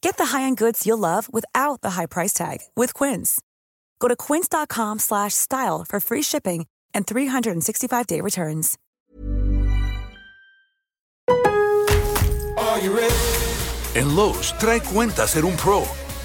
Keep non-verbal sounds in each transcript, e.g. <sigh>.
Get the high-end goods you'll love without the high price tag with Quince. Go to quince.com/style for free shipping and 365-day returns. En Lowe's, trae cuenta ser un pro.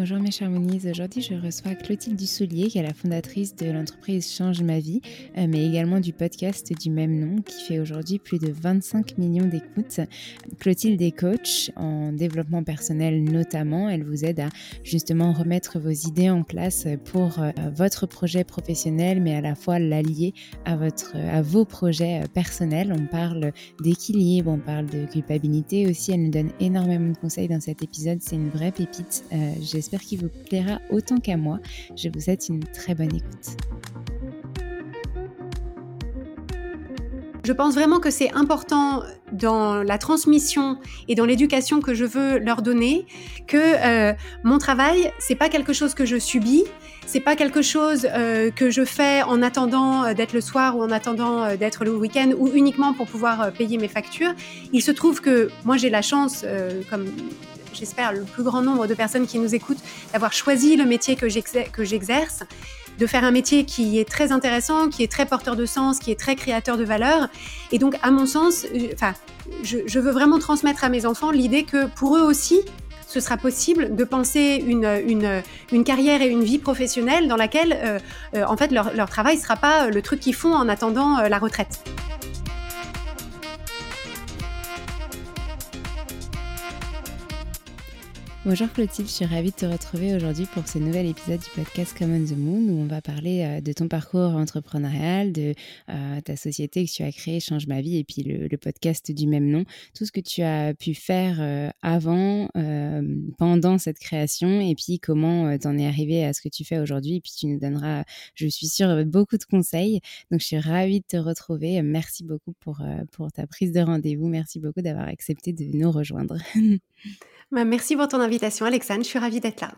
Bonjour mes chers aujourd'hui je reçois Clotilde Dussoulier qui est la fondatrice de l'entreprise Change ma vie, euh, mais également du podcast du même nom qui fait aujourd'hui plus de 25 millions d'écoutes. Clotilde est coach en développement personnel notamment, elle vous aide à justement remettre vos idées en place pour euh, votre projet professionnel, mais à la fois l'allier à, à vos projets euh, personnels. On parle d'équilibre, on parle de culpabilité aussi, elle nous donne énormément de conseils dans cet épisode, c'est une vraie pépite. J'espère J'espère qu'il vous plaira autant qu'à moi. Je vous souhaite une très bonne écoute. Je pense vraiment que c'est important dans la transmission et dans l'éducation que je veux leur donner que euh, mon travail c'est pas quelque chose que je subis, c'est pas quelque chose euh, que je fais en attendant euh, d'être le soir ou en attendant d'être le week-end ou uniquement pour pouvoir payer mes factures. Il se trouve que moi j'ai la chance, comme j'espère, le plus grand nombre de personnes qui nous écoutent, d'avoir choisi le métier que j'exerce, de faire un métier qui est très intéressant, qui est très porteur de sens, qui est très créateur de valeur. Et donc, à mon sens, euh, je, veux vraiment transmettre à mes enfants l'idée que pour eux aussi, ce sera possible de penser une, une, carrière et une vie professionnelle dans laquelle, euh, euh, en fait, leur, leur travail ne sera pas le truc qu'ils font en attendant la retraite. Bonjour Clotilde, je suis ravie de te retrouver aujourd'hui pour ce nouvel épisode du podcast Common the Moon où on va parler euh, de ton parcours entrepreneurial, de euh, ta société que tu as créée Change ma vie et puis le, podcast du même nom, tout ce que tu as pu faire euh, avant, pendant cette création et puis comment t'en es arrivé à ce que tu fais aujourd'hui et puis tu nous donneras, je suis sûre, beaucoup de conseils. Donc je suis ravie de te retrouver. Merci beaucoup pour, ta prise de rendez-vous. Merci beaucoup d'avoir accepté de nous rejoindre. <laughs> Bah, merci pour ton invitation, Alexandre. Je suis ravie d'être là.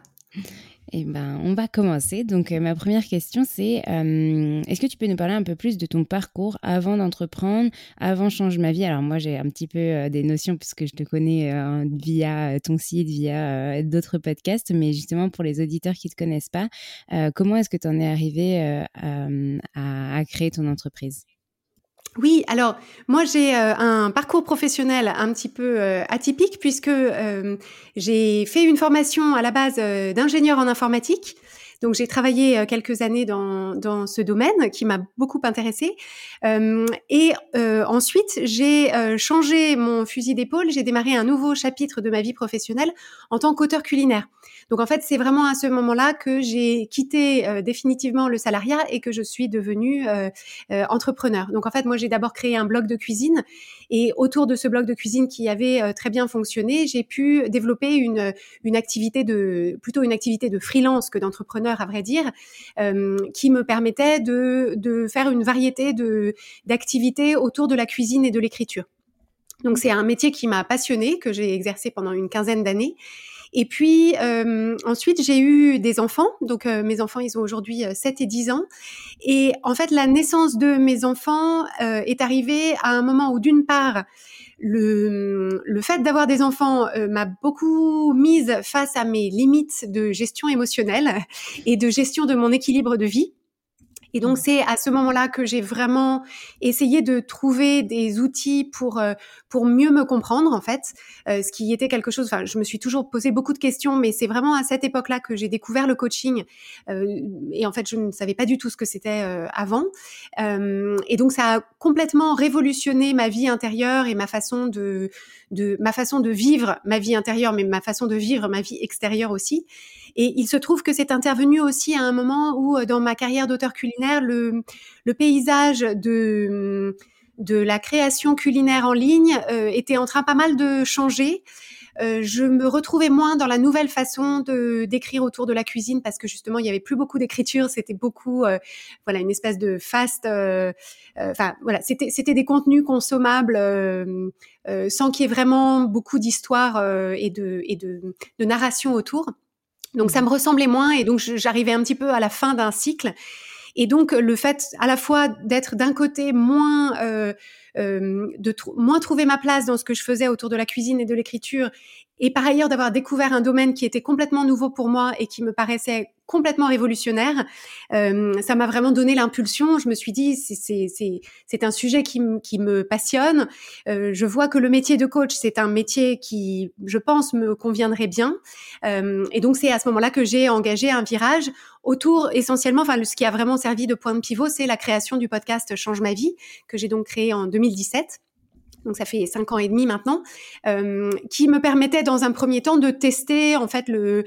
Eh ben, on va commencer. Donc, euh, ma première question, c'est euh, est-ce que tu peux nous parler un peu plus de ton parcours avant d'entreprendre, avant Change ma vie? Alors, moi, j'ai un petit peu euh, des notions puisque je te connais via ton site, via d'autres podcasts, mais justement pour les auditeurs qui ne te connaissent pas, comment est-ce que tu en es arrivé à créer ton entreprise? Oui, alors moi j'ai euh, un parcours professionnel un petit peu euh, atypique puisque euh, j'ai fait une formation à la base d'ingénieur en informatique. Donc j'ai travaillé quelques années dans, dans ce domaine qui m'a beaucoup intéressée. et ensuite j'ai changé mon fusil d'épaule. J'ai démarré un nouveau chapitre de ma vie professionnelle en tant qu'auteur culinaire. Donc en fait, c'est vraiment à ce moment-là que j'ai quitté euh, définitivement le salariat et que je suis devenue euh, euh, entrepreneur. Donc en fait, moi j'ai d'abord créé un blog de cuisine et autour de ce blog de cuisine qui avait très bien fonctionné, j'ai pu développer une une activité de plutôt une activité de freelance que d'entrepreneur à vrai dire, qui me permettait de de faire une variété de d'activités autour de la cuisine et de l'écriture. Donc c'est un métier qui m'a passionné, que j'ai exercé pendant une quinzaine d'années et puis euh, ensuite, j'ai eu des enfants. Donc euh, mes enfants, ils ont aujourd'hui 7 euh, et 10 ans. Et en fait, la naissance de mes enfants est arrivée à un moment où d'une part, le, le fait d'avoir des enfants m'a beaucoup mise face à mes limites de gestion émotionnelle et de gestion de mon équilibre de vie. Et donc mmh. c'est à ce moment-là que j'ai vraiment essayé de trouver des outils pour euh, pour mieux me comprendre en fait, euh, ce qui était quelque chose. Enfin, je me suis toujours posé beaucoup de questions, mais c'est vraiment à cette époque-là que j'ai découvert le coaching. Euh, et en fait, je ne savais pas du tout ce que c'était avant. et donc ça a complètement révolutionné ma vie intérieure et ma façon de de ma façon de vivre ma vie intérieure, mais ma façon de vivre ma vie extérieure aussi. Et il se trouve que c'est intervenu aussi à un moment où, euh, dans ma carrière d'auteur culinaire, le, paysage de, la création culinaire en ligne euh, était en train pas mal de changer. Euh, je me retrouvais moins dans la nouvelle façon de d'écrire autour de la cuisine parce que justement il y avait plus beaucoup d'écriture, c'était beaucoup euh, voilà une espèce de fast enfin voilà, c'était des contenus consommables sans qu'il y ait vraiment beaucoup d'histoire et de narration autour. Donc ça me ressemblait moins et donc j'arrivais un petit peu à la fin d'un cycle. Et donc le fait à la fois d'être d'un côté moins euh, euh, de moins trouver ma place dans ce que je faisais autour de la cuisine et de l'écriture, et par ailleurs d'avoir découvert un domaine qui était complètement nouveau pour moi et qui me paraissait complètement révolutionnaire, euh, ça m'a vraiment donné l'impulsion. Je me suis dit, c'est un sujet qui, qui me passionne. Euh, je vois que le métier de coach, c'est un métier qui, je pense, me conviendrait bien. Euh, et donc, c'est à ce moment-là que j'ai engagé un virage autour essentiellement, enfin, ce qui a vraiment servi de point de pivot, c'est la création du podcast Change ma vie, que j'ai donc créé en 2017 donc ça fait cinq ans et demi maintenant, euh, qui me permettait dans un premier temps de tester en fait le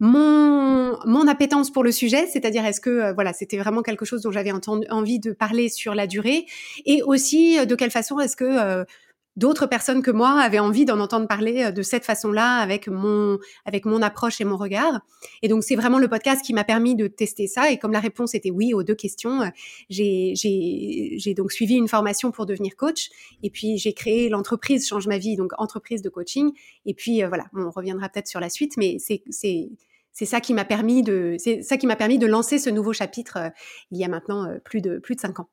mon mon appétence pour le sujet, c'est-à-dire est-ce que euh, voilà c'était vraiment quelque chose dont j'avais envie de parler sur la durée, et aussi euh, de quelle façon est-ce que d'autres personnes que moi avaient envie d'en entendre parler euh, de cette façon-là, avec mon, avec mon approche et mon regard. Et donc, c'est vraiment le podcast qui m'a permis de tester ça. Et comme la réponse était oui aux deux questions, euh, j'ai, j'ai, donc suivi une formation pour devenir coach. Et puis, j'ai créé l'entreprise Change ma vie, donc entreprise de coaching. Et puis, euh, voilà, on reviendra peut-être sur la suite, mais c'est, c'est ça qui m'a permis de, c'est ça qui m'a permis de lancer ce nouveau chapitre il y a maintenant plus de, plus de cinq ans.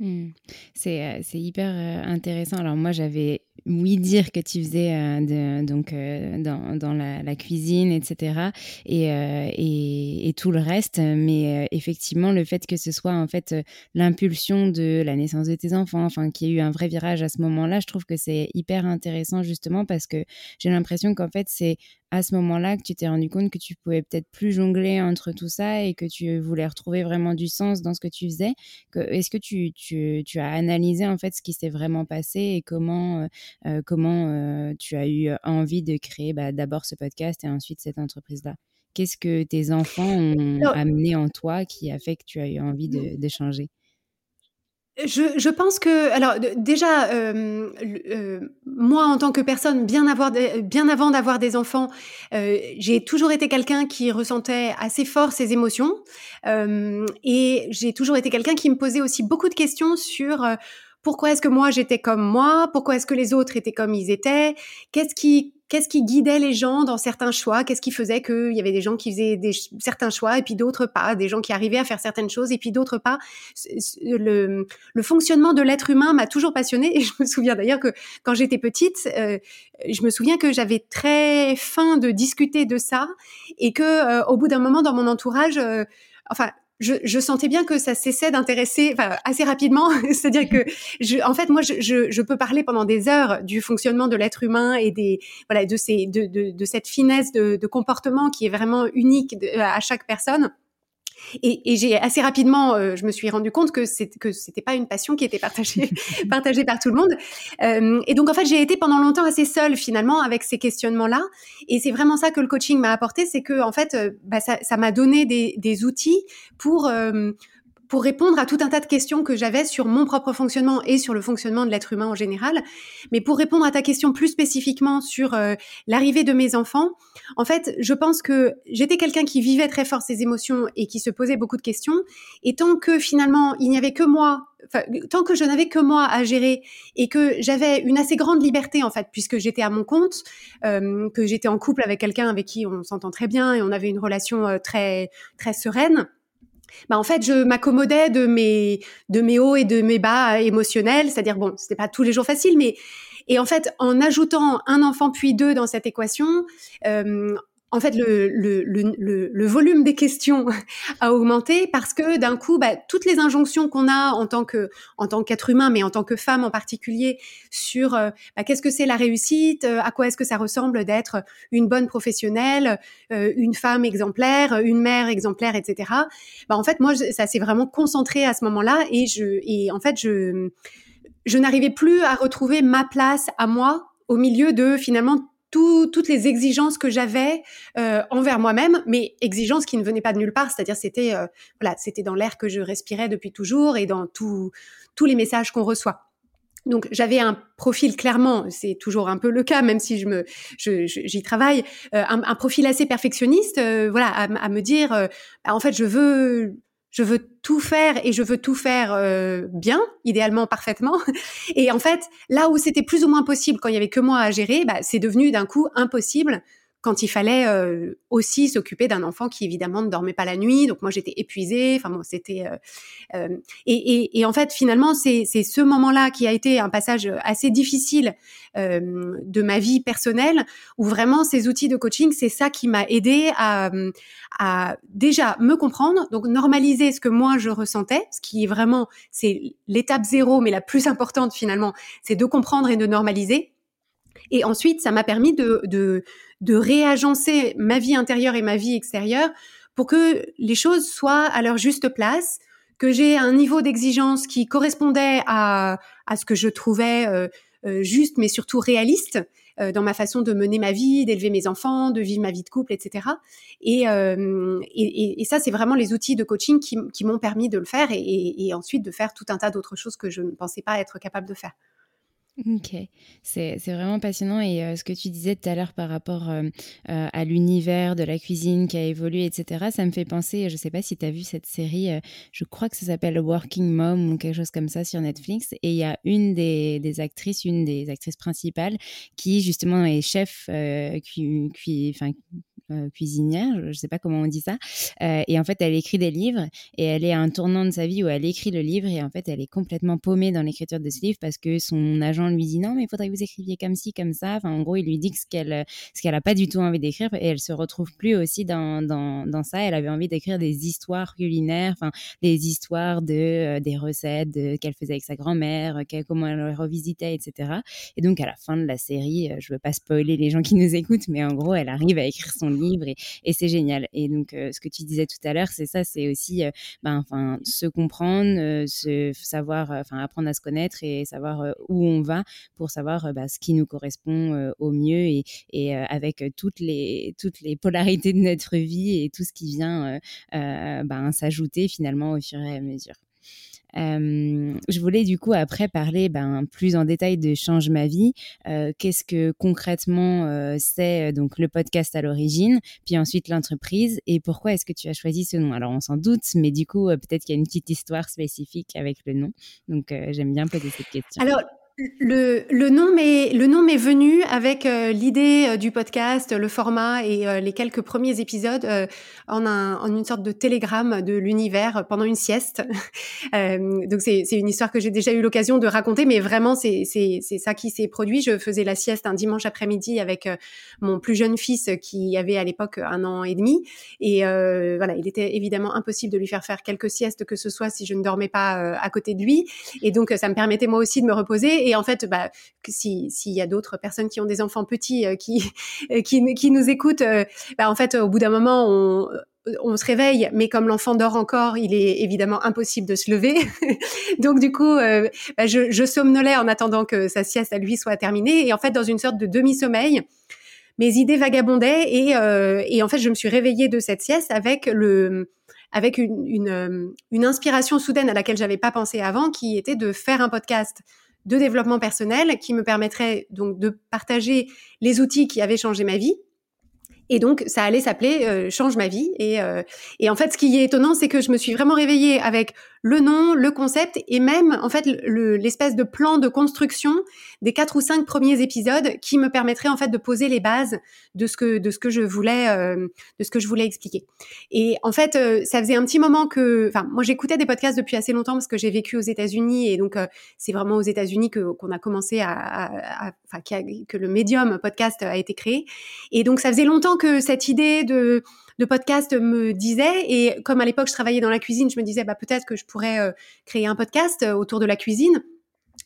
Mmh. C'est, c'est hyper intéressant. Alors moi, j'avais oui dire que tu faisais donc dans, dans la, cuisine, etc. Et, et, et, tout le reste, mais effectivement, le fait que ce soit en fait l'impulsion de la naissance de tes enfants, enfin qu'il y ait eu un vrai virage à ce moment-là, je trouve que c'est hyper intéressant justement parce que j'ai l'impression qu'en fait c'est à ce moment-là que tu t'es rendu compte que tu pouvais peut-être plus jongler entre tout ça et que tu voulais retrouver vraiment du sens dans ce que tu faisais. Est-ce que tu, tu, tu, as analysé en fait ce qui s'est vraiment passé et comment, euh, euh, comment euh, tu as eu envie de créer bah, d'abord ce podcast et ensuite cette entreprise-là? Qu'est-ce que tes enfants ont amené en toi qui a fait que tu as eu envie de, de changer? Je, je, pense que, alors déjà, euh, euh, moi en tant que personne, bien, avoir bien avant d'avoir des enfants, euh, j'ai toujours été quelqu'un qui ressentait assez fort ses émotions euh, et j'ai toujours été quelqu'un qui me posait aussi beaucoup de questions sur pourquoi est-ce que moi j'étais comme moi, pourquoi est-ce que les autres étaient comme ils étaient, qu'est-ce qui qu'est-ce qui guidait les gens dans certains choix? Qu'est-ce qui faisait qu'il y avait des gens qui faisaient des, certains choix et puis d'autres pas Des gens qui arrivaient à faire certaines choses et puis d'autres pas. Le, le, fonctionnement de l'être humain m'a toujours passionnée et <laughs> je me souviens d'ailleurs que quand j'étais petite, euh, je me souviens que j'avais très faim de discuter de ça et que euh, au bout d'un moment dans mon entourage, euh, enfin je, je, sentais bien que ça cessait d'intéresser enfin, assez rapidement. <laughs> C'est-à-dire que, je, en fait, moi, je, je, peux parler pendant des heures du fonctionnement de l'être humain et des voilà de ces de, de, de cette finesse de, de, comportement qui est vraiment unique à chaque personne. Et, et j'ai assez rapidement, euh, je me suis rendu compte que c'est que c'était pas une passion qui était partagée <laughs> partagée par tout le monde. Euh, et donc en fait, j'ai été pendant longtemps assez seule finalement avec ces questionnements-là. Et c'est vraiment ça que le coaching m'a apporté, c'est que en fait, euh, bah, ça m'a donné des, des, outils pour euh, pour répondre à tout un tas de questions que j'avais sur mon propre fonctionnement et sur le fonctionnement de l'être humain en général. Mais pour répondre à ta question plus spécifiquement sur euh, l'arrivée de mes enfants, en fait, je pense que j'étais quelqu'un qui vivait très fort ses émotions et qui se posait beaucoup de questions. Et tant que finalement, il n'y avait que moi tant que je n'avais que moi à gérer et que j'avais une assez grande liberté en fait, puisque j'étais à mon compte, euh, que j'étais en couple avec quelqu'un avec qui on s'entend très bien et on avait une relation euh, très très sereine, bah en fait je m'accommodais de mes de mes hauts et de mes bas émotionnels, c'est-à-dire bon, c'était pas tous les jours facile, mais et en fait en ajoutant un enfant puis deux dans cette équation, euh, en fait, le, volume des questions <laughs> a augmenté parce que d'un coup, bah, toutes les injonctions qu'on a en tant que en tant qu'être humain, mais en tant que femme en particulier, sur euh, bah, qu'est-ce que c'est la réussite, euh, à quoi est-ce que ça ressemble d'être une bonne professionnelle, euh, une femme exemplaire, une mère exemplaire, etc. Bah, en fait, moi, ça s'est vraiment concentré à ce moment-là et je et en fait, je je n'arrivais plus à retrouver ma place à moi au milieu de finalement toutes les exigences que j'avais euh, envers moi-même, mais exigences qui ne venaient pas de nulle part, c'est-à-dire c'était euh, voilà, c'était dans l'air que je respirais depuis toujours et dans tous les messages qu'on reçoit. Donc j'avais un profil clairement, c'est toujours un peu le cas, même si je me, j'y travaille, euh, un, profil assez perfectionniste, voilà, à, me dire, bah, en fait, je veux, je veux tout faire et je veux tout faire euh, bien, idéalement parfaitement. Et en fait, là où c'était plus ou moins possible quand il y avait que moi à gérer, bah, c'est devenu d'un coup impossible quand il fallait euh, aussi s'occuper d'un enfant qui évidemment ne dormait pas la nuit. Donc moi j'étais épuisée. Enfin bon, c'était euh, euh et, et, et, en fait finalement c'est c'est ce moment-là qui a été un passage assez difficile euh, de ma vie personnelle où vraiment ces outils de coaching c'est ça qui m'a aidé à à déjà me comprendre, donc normaliser ce que moi je ressentais, ce qui est vraiment c'est l'étape zéro mais la plus importante finalement, c'est de comprendre et de normaliser. Et ensuite, ça m'a permis de, de, de réagencer ma vie intérieure et ma vie extérieure pour que les choses soient à leur juste place, que j'ai un niveau d'exigence qui correspondait à, à ce que je trouvais euh, euh, juste, mais surtout réaliste euh, dans ma façon de mener ma vie, d'élever mes enfants, de vivre ma vie de couple, etc. Et, et, et, ça, c'est vraiment les outils de coaching qui, qui m'ont permis de le faire et, et ensuite de faire tout un tas d'autres choses que je ne pensais pas être capable de faire. Ok, c'est vraiment passionnant et euh, ce que tu disais tout à l'heure par rapport euh, euh, à l'univers de la cuisine qui a évolué, etc., ça me fait penser, je ne sais pas si tu as vu cette série, je crois que ça s'appelle Working Mom ou quelque chose comme ça sur Netflix, et il y a une des, des, actrices, une des actrices principales qui justement est chef, qui, qui, euh, cuisinière, je ne sais pas comment on dit ça. Euh, et en fait, elle écrit des livres et elle est à un tournant de sa vie où elle écrit le livre et en fait, elle est complètement paumée dans l'écriture de ce livre parce que son agent lui dit non, mais il faudrait que vous écriviez comme ci, comme ça. Enfin, en gros, il lui dit ce qu'elle ce qu'elle a pas du tout envie d'écrire et elle se retrouve plus aussi dans, dans, dans ça. Elle avait envie d'écrire des histoires culinaires, enfin, des histoires de euh, des recettes qu'elle faisait avec sa grand-mère, comment elle revisitait, etc. Et donc, à la fin de la série, je veux pas spoiler les gens qui nous écoutent, mais en gros, elle arrive à écrire son livre et, c'est génial. Et donc, euh, ce que tu disais tout à l'heure, c'est ça, c'est aussi, euh, ben, se comprendre, euh, se savoir, enfin, apprendre à se connaître et savoir où on va pour savoir bah, ce qui nous correspond au mieux et, et avec toutes les toutes les polarités de notre vie et tout ce qui vient ben, s'ajouter finalement au fur et à mesure. Je voulais du coup après parler ben, plus en détail de Change ma vie. Qu'est-ce que concrètement c'est donc le podcast à l'origine, puis ensuite l'entreprise et pourquoi est-ce que tu as choisi ce nom? Alors on s'en doute, mais du coup peut-être qu'il y a une petite histoire spécifique avec le nom. Donc j'aime bien poser cette question. Alors le, le, nom m'est le nom m'est venu avec euh, l'idée euh, du podcast, le format et euh, les quelques premiers épisodes en, un, en une sorte de télégramme de l'univers pendant une sieste. <laughs> donc c'est une histoire que j'ai déjà eu l'occasion de raconter, mais vraiment c'est c'est ça qui s'est produit. Je faisais la sieste un dimanche après-midi avec mon plus jeune fils qui avait à l'époque un an et demi, et voilà, il était évidemment impossible de lui faire faire quelques siestes que ce soit si je ne dormais pas à côté de lui, et donc ça me permettait moi aussi de me reposer et en fait, bah, s'il y a d'autres personnes qui ont des enfants petits euh, qui, qui, qui nous écoutent, euh, bah, en fait, au bout d'un moment, on, se réveille, mais comme l'enfant dort encore, il est évidemment impossible de se lever. <laughs> Donc du coup, euh, bah, je, somnolais en attendant que sa sieste à lui soit terminée. Et en fait, dans une sorte de demi-sommeil, mes idées vagabondaient et, et en fait, je me suis réveillée de cette sieste avec le avec une, une, une inspiration soudaine à laquelle j'avais pas pensé avant, qui était de faire un podcast de développement personnel qui me permettrait donc de partager les outils qui avaient changé ma vie et donc, ça allait s'appeler euh, Change ma vie. Et, euh, et en fait, ce qui est étonnant, c'est que je me suis vraiment réveillée avec le nom, le concept et même, en fait, l'espèce de plan de construction des quatre ou cinq premiers épisodes qui me permettrait, en fait, de poser les bases de ce que, de ce que je voulais, euh, de ce que je voulais expliquer. Et en fait, ça faisait un petit moment que, enfin, moi, j'écoutais des podcasts depuis assez longtemps parce que j'ai vécu aux États-Unis et donc, c'est vraiment aux États-Unis que, qu'on a commencé à, à, à enfin, que le médium podcast a été créé. Et donc, ça faisait longtemps que cette idée de, de podcast me disait. Et comme à l'époque, je travaillais dans la cuisine, je me disais, bah, peut-être que je pourrais euh, créer un podcast euh, autour de la cuisine.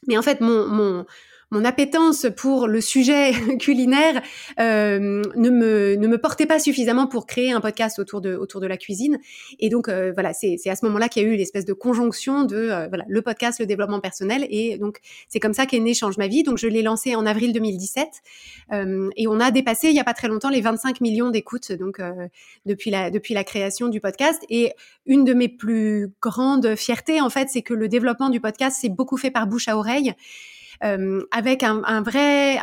Mais en fait, mon, mon, mon appétence pour le sujet <laughs> culinaire euh, ne me ne me portait pas suffisamment pour créer un podcast autour de autour de la cuisine. Et donc euh, voilà, c'est à ce moment-là qu'il y a eu l'espèce de conjonction de euh, voilà le podcast, le développement personnel. Et donc c'est comme ça qu'est né Change ma vie. Donc je l'ai lancé en avril 2017 et on a dépassé il y a pas très longtemps les 25 millions d'écoutes donc depuis la depuis la création du podcast. Et une de mes plus grandes fiertés en fait, c'est que le développement du podcast s'est beaucoup fait par bouche à oreille. Euh, avec un, un vrai,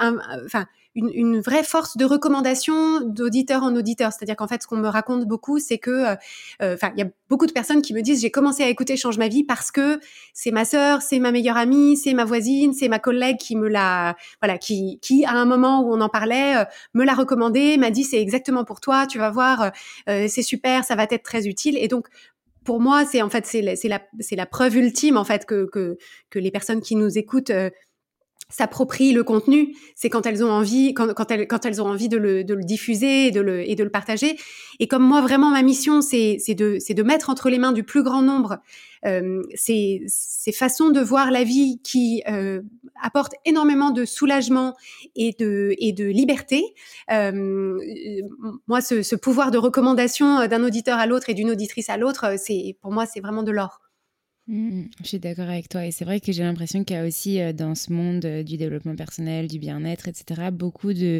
enfin, une, une, vraie force de recommandation d'auditeur en auditeur. C'est-à-dire qu'en fait, ce qu'on me raconte beaucoup, c'est que, euh, euh, enfin, il y a beaucoup de personnes qui me disent j'ai commencé à écouter Change ma vie parce que c'est ma sœur, c'est ma meilleure amie, c'est ma voisine, c'est ma collègue qui me l'a, voilà, qui, qui à un moment où on en parlait, me l'a recommandé, m'a dit c'est exactement pour toi, tu vas voir, c'est super, ça va être très utile. Et donc pour moi, c'est en fait c'est la, la, la preuve ultime en fait que que, que les personnes qui nous écoutent s'approprient le contenu, c'est quand elles ont envie, quand, elles, ont envie de le, diffuser et de le, partager. Et comme moi, vraiment, ma mission, c'est de, mettre entre les mains du plus grand nombre euh, ces, façons de voir la vie qui euh, apportent énormément de soulagement et de, et de liberté. Euh, moi, ce, ce pouvoir de recommandation d'un auditeur à l'autre et d'une auditrice à l'autre, c'est pour moi, c'est vraiment de l'or. Mmh, je suis d'accord avec toi et c'est vrai que j'ai l'impression qu'il y a aussi euh, dans ce monde euh, du développement personnel, du bien-être, etc. Beaucoup de,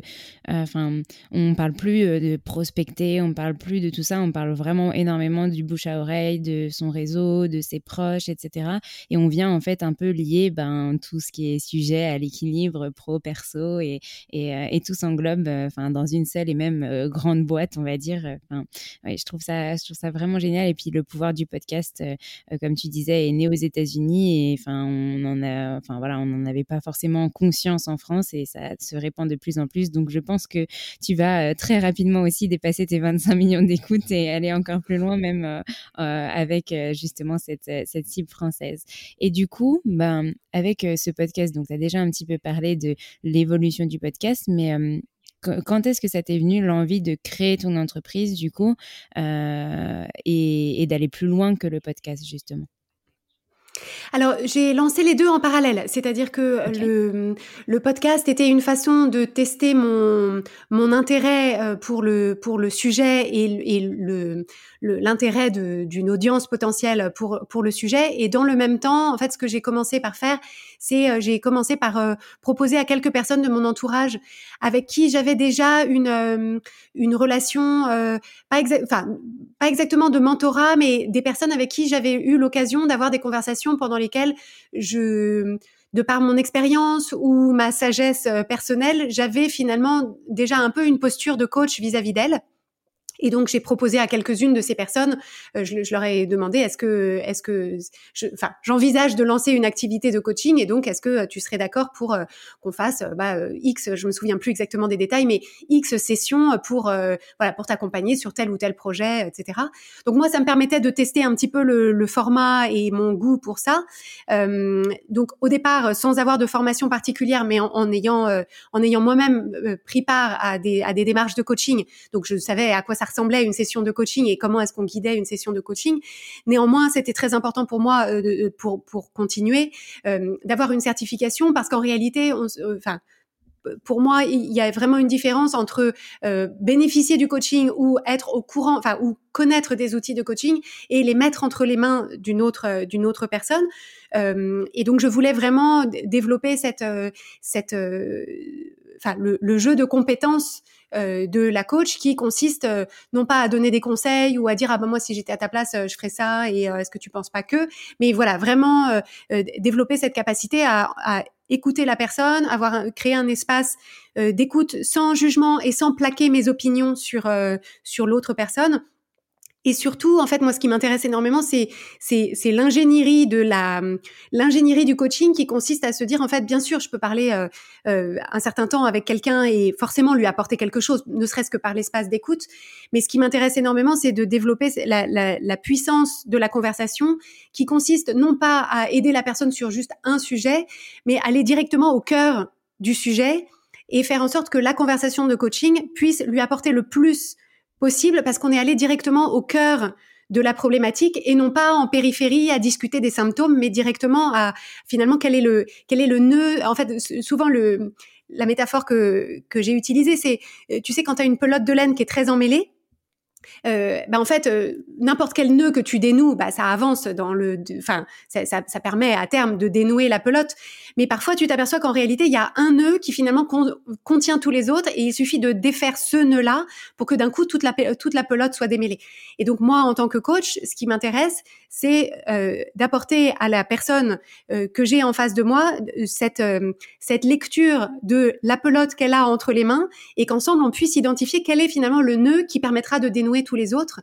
euh, enfin, on parle plus de prospecter, on parle plus de tout ça, on parle vraiment énormément du bouche à oreille, de son réseau, de ses proches, etc. Et on vient en fait un peu lier ben tout ce qui est sujet à l'équilibre pro perso et et, et tout s'englobe enfin dans une seule et même grande boîte, on va dire. Je trouve ça, je trouve ça vraiment génial et puis le pouvoir du podcast, comme tu disais est né aux États-Unis et enfin on en a, enfin voilà, on n'en avait pas forcément conscience en France et ça se répand de plus en plus. Donc je pense que tu vas euh, très rapidement aussi dépasser tes 25 millions d'écoutes et aller encore plus loin même euh, euh, avec justement cette, cette cible française. Et du coup, ben avec ce podcast, donc tu as déjà un petit peu parlé de l'évolution du podcast, mais quand est-ce que ça t'est venu l'envie de créer ton entreprise du coup et, et d'aller plus loin que le podcast justement? Alors, j'ai lancé les deux en parallèle, c'est-à-dire que le, le podcast était une façon de tester mon, mon intérêt euh, pour le, pour le sujet et, et le, l'intérêt d'une audience potentielle pour, pour le sujet. Et dans le même temps, en fait, ce que j'ai commencé par faire, c'est j'ai commencé par proposer à quelques personnes de mon entourage avec qui j'avais déjà une une relation pas enfin pas exactement de mentorat, mais des personnes avec qui j'avais eu l'occasion d'avoir des conversations pendant lesquelles je de par mon expérience ou ma sagesse personnelle, j'avais finalement déjà un peu une posture de coach vis-à-vis d'elles. Et donc j'ai proposé à quelques-unes de ces personnes, euh, je, leur ai demandé est-ce que est-ce que enfin j'envisage de lancer une activité de coaching et donc est-ce que euh, tu serais d'accord pour euh, qu'on fasse bah, X, je me souviens plus exactement des détails, mais X sessions pour voilà pour t'accompagner sur tel ou tel projet, etc. Donc moi ça me permettait de tester un petit peu le, le format et mon goût pour ça. donc au départ sans avoir de formation particulière, mais en, en ayant en ayant moi-même pris part à des à des démarches de coaching, donc je savais à quoi ça ressemblait à une session de coaching et comment est-ce qu'on guidait une session de coaching. Néanmoins, c'était très important pour moi euh, pour pour continuer euh, d'avoir une certification parce qu'en réalité, euh, enfin pour moi, il y a vraiment une différence entre bénéficier du coaching ou être au courant, enfin, ou connaître des outils de coaching et les mettre entre les mains d'une autre d'une autre personne. et donc, je voulais vraiment développer cette cette enfin le, jeu de compétences euh, de la coach qui consiste euh, non pas à donner des conseils ou à dire ah ben moi si j'étais à ta place euh, je ferais ça et est-ce que tu penses pas que? Mais voilà vraiment développer cette capacité à, écouter la personne, avoir créé un espace d'écoute sans jugement et sans plaquer mes opinions sur sur l'autre personne et surtout, en fait, moi, ce qui m'intéresse énormément, c'est c'est l'ingénierie de la l'ingénierie du coaching qui consiste à se dire, en fait, bien sûr, je peux parler euh, euh, un certain temps avec quelqu'un et forcément lui apporter quelque chose, ne serait-ce que par l'espace d'écoute. Mais ce qui m'intéresse énormément, c'est de développer la, la, la puissance de la conversation, qui consiste non pas à aider la personne sur juste un sujet, mais aller directement au cœur du sujet et faire en sorte que la conversation de coaching puisse lui apporter le plus possible parce qu'on est allé directement au cœur de la problématique et non pas en périphérie à discuter des symptômes, mais directement à finalement quel est le quel est le nœud. En fait, souvent le la métaphore que que j'ai utilisée, c'est tu sais quand tu as une pelote de laine qui est très emmêlée, euh, bah en fait, euh, n'importe quel nœud que tu dénoues, bah, ça avance dans le, enfin, ça, ça, ça, permet à terme de dénouer la pelote. Mais parfois, tu t'aperçois qu'en réalité, il y a un nœud qui finalement contient tous les autres, et il suffit de défaire ce nœud-là pour que d'un coup toute la toute la pelote soit démêlée. Et donc moi, en tant que coach, ce qui m'intéresse, c'est euh, d'apporter à la personne euh, que j'ai en face de moi cette cette lecture de la pelote qu'elle a entre les mains, et qu'ensemble on puisse identifier quel est finalement le nœud qui permettra de dénouer tous les autres,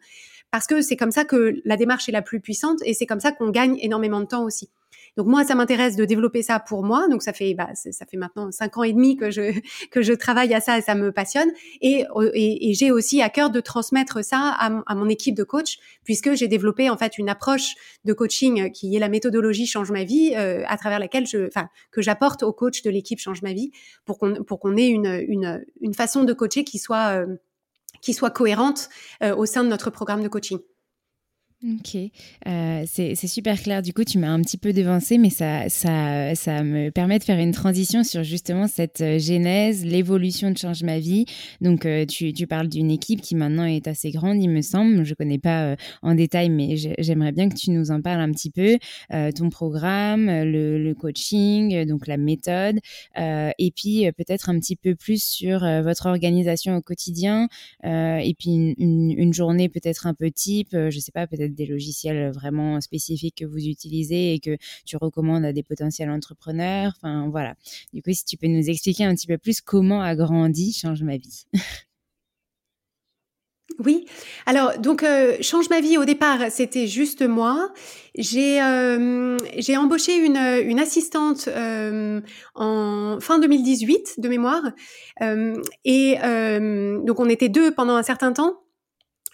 parce que c'est comme ça que la démarche est la plus puissante et c'est comme ça qu'on gagne énormément de temps aussi. Donc moi, ça m'intéresse de développer ça pour moi. Donc ça fait, bah, ça fait maintenant cinq ans et demi que je que je travaille à ça et ça me passionne. Et, et, j'ai aussi à cœur de transmettre ça à, mon équipe de coach, puisque j'ai développé en fait une approche de coaching qui est la méthodologie change ma vie, euh, à travers laquelle je, enfin, que j'apporte au coach de l'équipe change ma vie, pour qu'on pour qu'on ait une, une une façon de coacher qui soit euh, qui soit cohérente euh, au sein de notre programme de coaching. Ok, euh, c'est super clair. Du coup, tu m'as un petit peu devancé, mais ça, ça, ça me permet de faire une transition sur justement cette euh, genèse, l'évolution de Change Ma Vie. Donc, euh, tu, parles d'une équipe qui maintenant est assez grande, il me semble. Je connais pas en détail, mais j'aimerais bien que tu nous en parles un petit peu. ton programme, le, coaching, donc la méthode, et puis peut-être un petit peu plus sur votre organisation au quotidien, et puis une, journée peut-être un peu type, je sais pas, peut-être des logiciels vraiment spécifiques que vous utilisez et que tu recommandes à des potentiels entrepreneurs? Enfin, voilà. Du coup, si tu peux nous expliquer un petit peu plus comment a grandi Change ma vie. <laughs> Oui, alors donc change ma vie au départ, c'était juste moi. J'ai embauché une, une assistante en fin 2018 de mémoire et donc on était deux pendant un certain temps.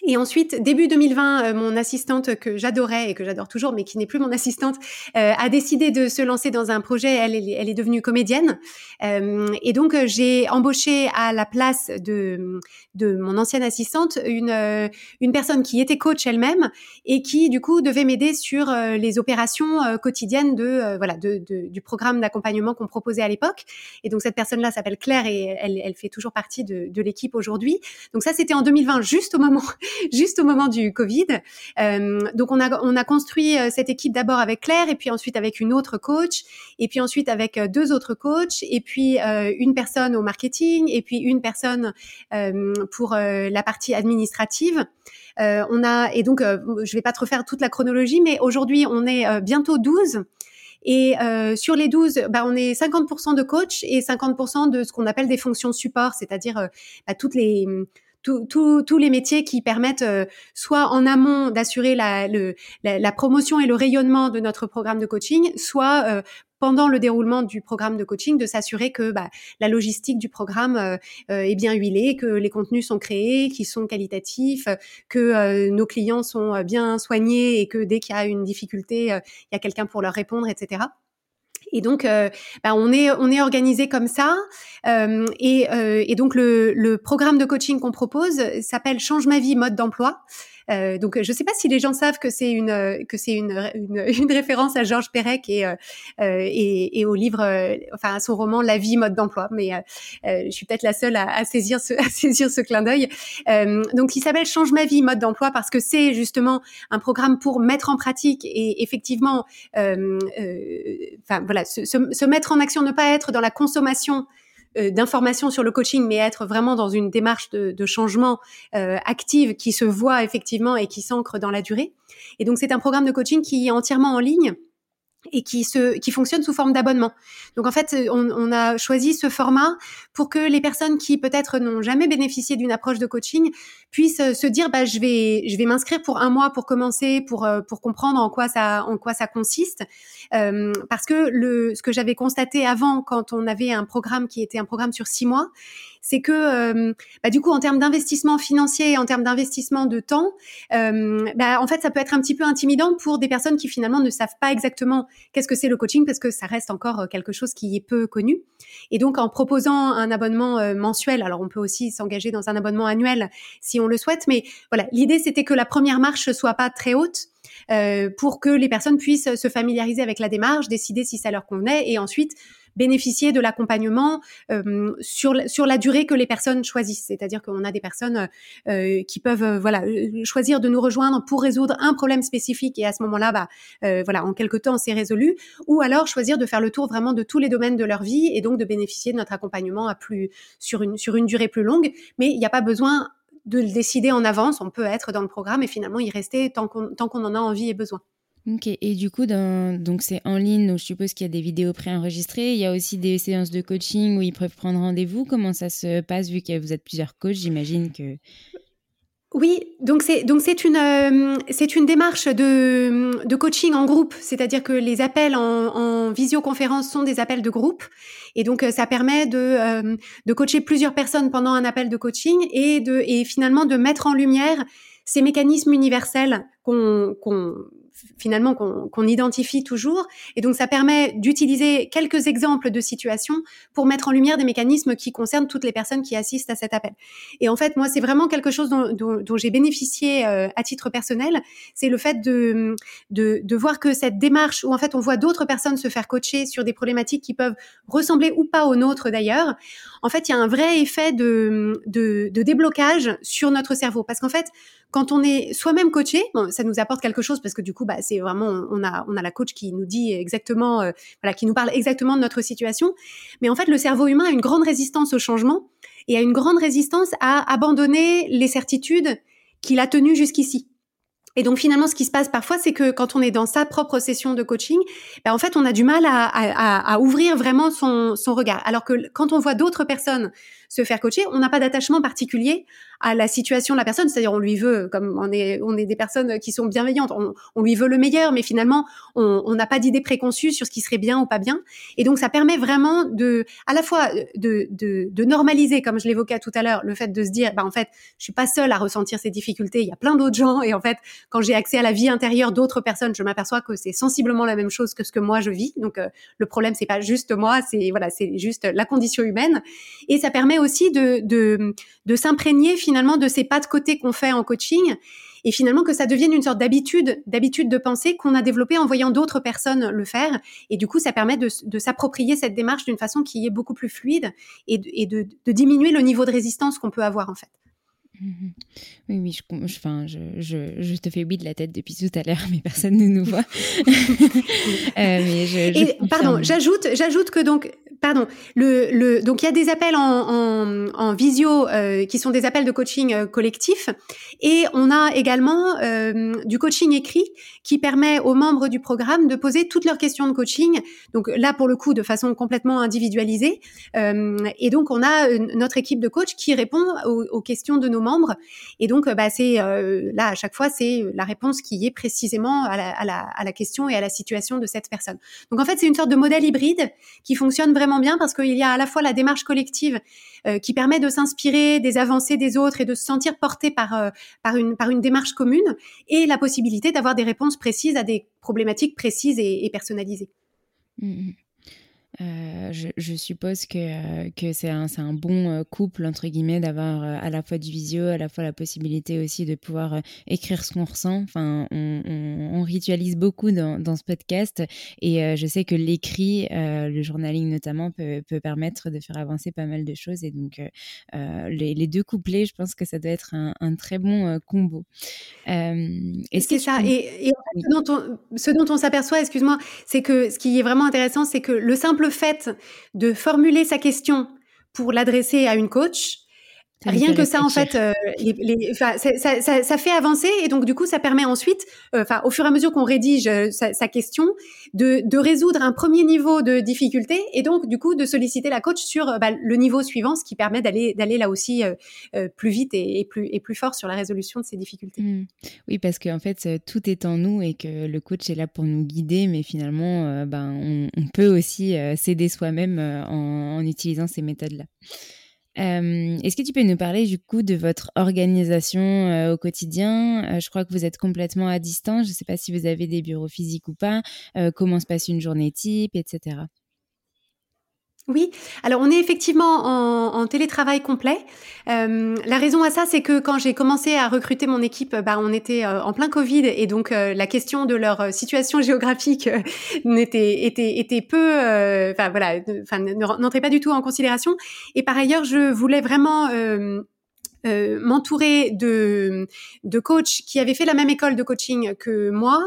Et ensuite, début 2020, euh, mon assistante que j'adorais et que j'adore toujours, mais qui n'est plus mon assistante, euh, a décidé de se lancer dans un projet. Elle, elle est devenue comédienne. Euh, et donc, euh, j'ai embauché à la place de, de mon ancienne assistante une, euh, une personne qui était coach elle-même et qui, du coup, devait m'aider sur les opérations quotidiennes de, voilà, de, de, du programme d'accompagnement qu'on proposait à l'époque. Et donc, cette personne-là s'appelle Claire et elle, elle fait toujours partie de, de l'équipe aujourd'hui. Donc ça, c'était en 2020, juste au moment <laughs> juste au moment du Covid. donc on a on a construit cette équipe d'abord avec Claire et puis ensuite avec une autre coach et puis ensuite avec deux autres coachs et puis une personne au marketing et puis une personne pour la partie administrative. on a et donc je vais pas te refaire toute la chronologie, mais aujourd'hui on est bientôt 12 et euh, sur les 12, bah, on est 50% de coach et 50% de ce qu'on appelle des fonctions support, c'est-à-dire euh, bah, toutes les tous les métiers qui permettent euh, soit en amont d'assurer la, la, promotion et le rayonnement de notre programme de coaching, soit euh, pendant le déroulement du programme de coaching, de s'assurer que bah, la logistique du programme euh, est bien huilée, que les contenus sont créés, qu'ils sont qualitatifs, que nos clients sont bien soignés et que dès qu'il y a une difficulté, il y a quelqu'un pour leur répondre, etc. Et donc, euh, bah, on est on est organisé comme ça. Euh, et, euh, et, donc le, le programme de coaching qu'on propose s'appelle Change ma vie mode d'emploi. Euh, donc, je ne sais pas si les gens savent que c'est une que c'est une, une, <laughs> une, référence à Georges Perec et, euh, et, et au livre, enfin à son roman La vie mode d'emploi. Mais je suis peut-être la seule à, à, saisir ce, <laughs> à saisir ce clin d'œil. donc, il s'appelle Change ma vie mode d'emploi parce que c'est justement un programme pour mettre en pratique et effectivement, enfin voilà, se, se, se mettre en action, ne pas être dans la consommation euh, d'informations sur le coaching, mais être vraiment dans une démarche de, de changement euh, active qui se voit effectivement et qui s'ancre dans la durée. Et donc c'est un programme de coaching qui est entièrement en ligne et qui se qui fonctionne sous forme d'abonnement. Donc en fait, on, on, a choisi ce format pour que les personnes qui peut-être n'ont jamais bénéficié d'une approche de coaching puissent se dire bah je vais je vais m'inscrire pour un mois pour commencer pour euh, pour comprendre en quoi ça en quoi ça consiste euh, parce que le ce que j'avais constaté avant quand on avait un programme qui était un programme sur six mois c'est que euh, bah, du coup en termes d'investissement financier et en termes d'investissement de temps, euh, bah, en fait ça peut être un petit peu intimidant pour des personnes qui finalement ne savent pas exactement qu'est-ce que c'est le coaching parce que ça reste encore euh, quelque chose qui est peu connu. Et donc en proposant un abonnement mensuel, alors on peut aussi s'engager dans un abonnement annuel si on le souhaite, mais voilà l'idée c'était que la première marche soit pas très haute. pour que les personnes puissent se familiariser avec la démarche, décider si ça leur convenait et ensuite bénéficier de l'accompagnement euh, sur sur la durée que les personnes choisissent. C'est-à-dire qu'on a des personnes euh, qui peuvent euh, voilà choisir de nous rejoindre pour résoudre un problème spécifique et à ce moment-là, bah voilà, en quelque temps c'est résolu. Ou alors choisir de faire le tour vraiment de tous les domaines de leur vie et donc de bénéficier de notre accompagnement à plus sur une sur une durée plus longue. Mais il n'y a pas besoin de le décider en avance. On peut être dans le programme et finalement y rester tant qu'on tant qu'on en a envie et besoin. Et du coup, donc c'est en ligne, donc je suppose qu'il y a des vidéos préenregistrées. Il y a aussi des séances de coaching où ils peuvent prendre rendez-vous. Comment ça se passe vu que vous êtes plusieurs coachs J'imagine que. Oui, donc c'est donc c'est une euh, c'est une démarche de, de coaching en groupe, c'est-à-dire que les appels en, en, visioconférence sont des appels de groupe, et donc euh, ça permet de euh, de coacher plusieurs personnes pendant un appel de coaching et de et finalement de mettre en lumière ces mécanismes universels qu'on qu'on finalement qu'on identifie toujours. Et donc, ça permet d'utiliser quelques exemples de situations pour mettre en lumière des mécanismes qui concernent toutes les personnes qui assistent à cet appel. Et en fait, moi, c'est vraiment quelque chose dont, dont, dont j'ai bénéficié euh, à titre personnel. C'est le fait de, de, de, voir que cette démarche où en fait on voit d'autres personnes se faire coacher sur des problématiques qui peuvent ressembler ou pas aux nôtres d'ailleurs, en fait, il y a un vrai effet de, de, de déblocage sur notre cerveau. Parce qu'en fait, quand on est soi-même coaché, bon, ça nous apporte quelque chose parce que du coup, bah, c'est vraiment, on a, on a la coach qui nous dit exactement, euh, voilà, qui nous parle exactement de notre situation. Mais en fait, le cerveau humain a une grande résistance au changement et a une grande résistance à abandonner les certitudes qu'il a tenues jusqu'ici. Et donc finalement, ce qui se passe parfois, c'est que quand on est dans sa propre session de coaching, ben, en fait, on a du mal à, ouvrir vraiment son, regard. Alors que quand on voit d'autres personnes se faire coacher, on n'a pas d'attachement particulier à la situation de la personne. C'est-à-dire, on lui veut, comme on est, on est des personnes qui sont bienveillantes, on, on lui veut le meilleur, mais finalement, on n'a pas d'idée préconçue sur ce qui serait bien ou pas bien. Et donc, ça permet vraiment de, à la fois de, de, de normaliser, comme je l'évoquais tout à l'heure, le fait de se dire, bah, en fait, je suis pas seule à ressentir ces difficultés. Il y a plein d'autres gens. Et en fait, quand j'ai accès à la vie intérieure d'autres personnes, je m'aperçois que c'est sensiblement la même chose que ce que moi je vis. Donc, euh, le problème, c'est pas juste moi, c'est, voilà, c'est juste la condition humaine. Et ça permet aussi de, de, de s'imprégner finalement de ces pas de côté qu'on fait en coaching et finalement que ça devienne une sorte d'habitude, d'habitude de penser qu'on a développé en voyant d'autres personnes le faire. Et du coup, ça permet de, de s'approprier cette démarche d'une façon qui est beaucoup plus fluide et, et de, de, diminuer le niveau de résistance qu'on peut avoir en fait. Mhm. Oui, oui, je, enfin, je, je, je, te fais oui de la tête depuis tout à l'heure, <laughs> mais personne ne nous voit. <laughs> euh, mais je, Et, pardon, j'ajoute, j'ajoute que donc pardon, le, le, donc il y a des appels en, en, en visio euh, qui sont des appels de coaching euh, collectif et on a également euh, du coaching écrit qui permet aux membres du programme de poser toutes leurs questions de coaching. Donc là pour le coup de façon complètement individualisée et donc on a notre équipe de coach qui répond aux, aux questions de nos membres et donc bah, c'est là à chaque fois c'est la réponse qui est précisément à la, question et à la situation de cette personne. Donc en fait c'est une sorte de modèle hybride qui fonctionne vraiment bien parce qu'il y a à la fois la démarche collective euh, qui permet de s'inspirer des avancées des autres et de se sentir porté par, euh, une, démarche commune et la possibilité d'avoir des réponses précises à des problématiques précises et, personnalisées. Mmh euh, je, suppose que, euh, que c'est un, un, bon euh, couple, entre guillemets, d'avoir à la fois du visio, à la fois la possibilité aussi de pouvoir écrire ce qu'on ressent. Enfin, on, on, ritualise beaucoup dans, dans, ce podcast et je sais que l'écrit, le journaling notamment, peut, peut, permettre de faire avancer pas mal de choses. Et donc, les, les, deux couplets, je pense que ça doit être un, un très bon combo. c'est ça. Et, et ce, dont on, ce dont on s'aperçoit, excuse-moi, c'est que ce qui est vraiment intéressant, c'est que le simple fait de formuler sa question pour l'adresser à une coach, Rien que ça, en fait, euh, ça, fait avancer et donc du coup, ça permet ensuite, euh, enfin, au fur et à mesure qu'on rédige euh, sa, question, de, résoudre un premier niveau de difficulté et donc du coup de solliciter la coach sur bah, le niveau suivant, ce qui permet d'aller d'aller là aussi plus vite et, plus et plus fort sur la résolution de ces difficultés. Mmh. Oui, parce qu'en fait, tout est en nous et que le coach est là pour nous guider, mais finalement, ben, on, peut aussi s'aider soi-même en utilisant ces méthodes-là. Euh, est-ce que tu peux nous parler du coup de votre organisation euh, au quotidien? Euh, Je crois que vous êtes complètement à distance. Je ne sais pas si vous avez des bureaux physiques ou pas. comment se passe une journée type, etc. Oui, alors on est effectivement en, télétravail complet. Euh, la raison à ça, c'est que quand j'ai commencé à recruter mon équipe, bah, on était euh, en plein Covid et donc euh, la question de leur situation <laughs> géographique n'était était, était peu, enfin voilà, n'entrait pas du tout en considération. Et par ailleurs, je voulais vraiment euh, m'entourer de, de coachs qui avaient fait la même école de coaching que moi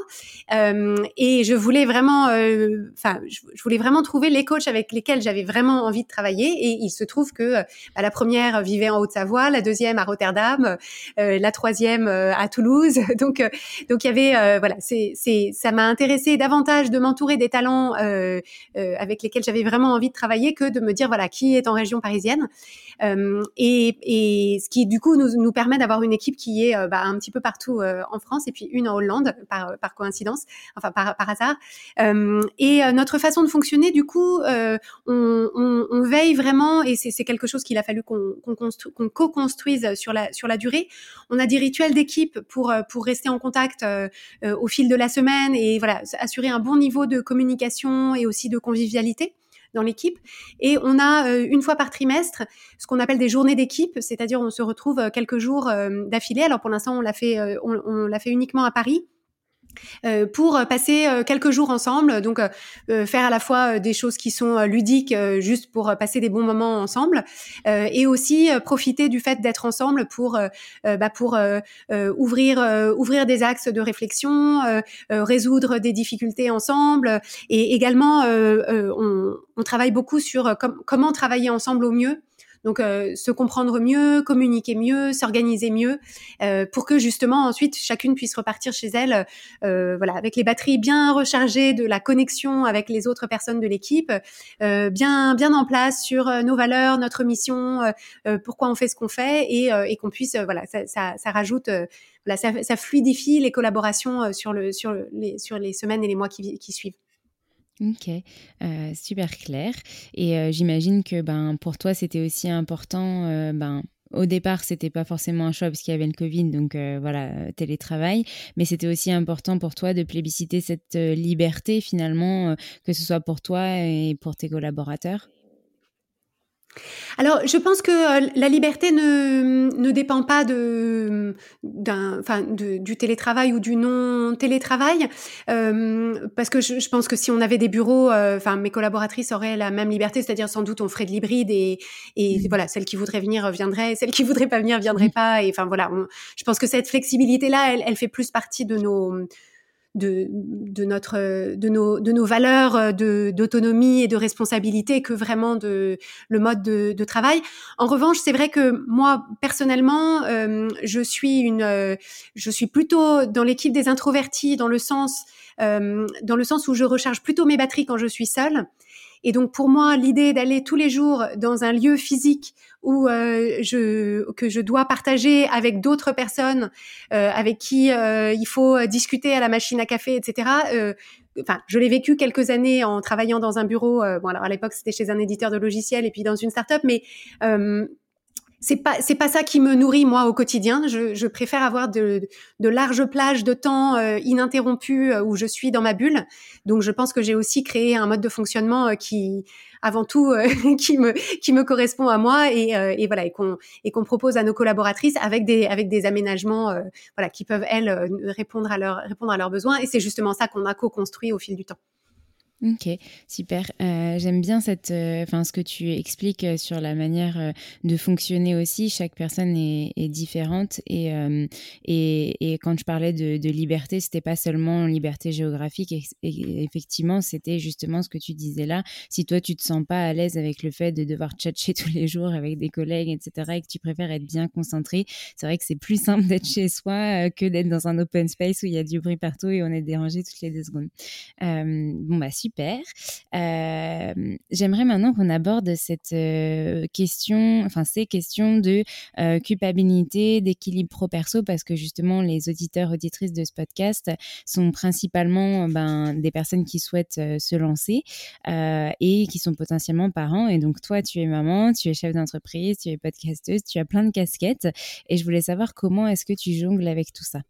euh, et je voulais vraiment euh, enfin je, voulais vraiment trouver les coachs avec lesquels j'avais vraiment envie de travailler et il se trouve que bah, la première vivait en Haute-Savoie la deuxième à Rotterdam la troisième à Toulouse. <laughs> Donc donc il y avait voilà c'est c'est ça m'a intéressé davantage de m'entourer des talents avec lesquels j'avais vraiment envie de travailler que de me dire voilà qui est en région parisienne. Et, et ce qui du coup nous, nous permet d'avoir une équipe qui est euh, bah, un petit peu partout euh, en France et puis une en Hollande par, par coïncidence, enfin par, par hasard. Euh, et notre façon de fonctionner, du coup, on, on, on, veille vraiment, et c'est quelque chose qu'il a fallu qu'on qu'on co-construise sur la, sur la durée. On a des rituels d'équipe pour, pour rester en contact au fil de la semaine et voilà, assurer un bon niveau de communication et aussi de convivialité dans l'équipe. Et on a euh, une fois par trimestre ce qu'on appelle des journées d'équipe, c'est-à-dire on se retrouve euh, quelques jours euh, d'affilée. Alors pour l'instant, on l'a fait, on, on l'a fait uniquement à Paris. Euh, pour passer euh, quelques jours ensemble, donc euh, faire à la fois des choses qui sont ludiques, juste pour passer des bons moments ensemble, et aussi profiter du fait d'être ensemble pour bah, pour ouvrir ouvrir des axes de réflexion, résoudre des difficultés ensemble, et également on, on, travaille beaucoup sur comment travailler ensemble au mieux. Donc, euh, se comprendre mieux, communiquer mieux, s'organiser mieux, euh, pour que justement ensuite chacune puisse repartir chez elle, euh, voilà, avec les batteries bien rechargées de la connexion avec les autres personnes de l'équipe, bien bien en place sur nos valeurs, notre mission, pourquoi on fait ce qu'on fait, et, et qu'on puisse, voilà, ça, ça, ça rajoute voilà, ça, ça, fluidifie les collaborations sur, le, sur, les, sur les semaines et les mois qui, qui suivent. Ok, euh, super clair. Et euh, j'imagine que ben, pour toi, c'était aussi important. Euh, ben, au départ, c'était pas forcément un choix parce qu'il y avait le Covid, donc voilà, télétravail. Mais c'était aussi important pour toi de plébisciter cette liberté finalement, que ce soit pour toi et pour tes collaborateurs? Alors, je pense que euh, la liberté ne, ne dépend pas de, du télétravail ou du non télétravail, euh, parce que je, je, pense que si on avait des bureaux, euh, enfin, mes collaboratrices auraient la même liberté, c'est-à-dire sans doute on ferait de l'hybride et, et mmh. voilà, celle qui voudrait venir viendrait, celle qui voudrait pas venir viendrait mmh. pas, et enfin voilà, on, je pense que cette flexibilité-là, elle, elle fait plus partie de nos de, de notre de nos de nos valeurs de d'autonomie et de responsabilité que vraiment de le mode de, de travail. En revanche, c'est vrai que moi personnellement, euh, je suis une euh, je suis plutôt dans l'équipe des introvertis dans le sens euh, dans le sens où je recharge plutôt mes batteries quand je suis seule. Et donc pour moi, l'idée d'aller tous les jours dans un lieu physique où euh, je que je dois partager avec d'autres personnes euh, avec qui euh, il faut discuter à la machine à café, etc. Euh, enfin, je l'ai vécu quelques années en travaillant dans un bureau. bon, alors à l'époque c'était chez un éditeur de logiciels et puis dans une start-up, mais c'est pas c'est pas ça qui me nourrit moi au quotidien. Je, je préfère avoir de, de larges plages de temps euh, ininterrompues euh, où je suis dans ma bulle. Donc je pense que j'ai aussi créé un mode de fonctionnement euh, qui avant tout euh, <laughs> qui me qui me correspond à moi et, euh, et voilà et qu'on et qu'on propose à nos collaboratrices avec des avec des aménagements voilà qui peuvent elles répondre à leurs répondre à leurs besoins et c'est justement ça qu'on a co-construit au fil du temps. Ok, super. Euh, J'aime bien cette, euh, ce que tu expliques euh, sur la manière de fonctionner aussi. Chaque personne est, différente et, et, et quand je parlais de, de liberté, c'était pas seulement liberté géographique. Et, effectivement, c'était justement ce que tu disais là. Si toi tu te sens pas à l'aise avec le fait de devoir tchatcher <laughs> tous les jours avec des collègues, etc., et que tu préfères être bien concentré, c'est vrai que c'est plus simple d'être chez soi que d'être dans un open space où il y a du bruit partout et on est dérangé toutes les deux secondes. bon bah super super. Euh, J'aimerais maintenant qu'on aborde cette euh, question, enfin ces questions de euh, culpabilité, d'équilibre pro-perso, parce que justement les auditeurs, auditrices de ce podcast sont principalement ben, des personnes qui souhaitent se lancer et qui sont potentiellement parents. Et donc toi, tu es maman, tu es chef d'entreprise, tu es podcasteuse, tu as plein de casquettes. Et je voulais savoir comment est-ce que tu jongles avec tout ça?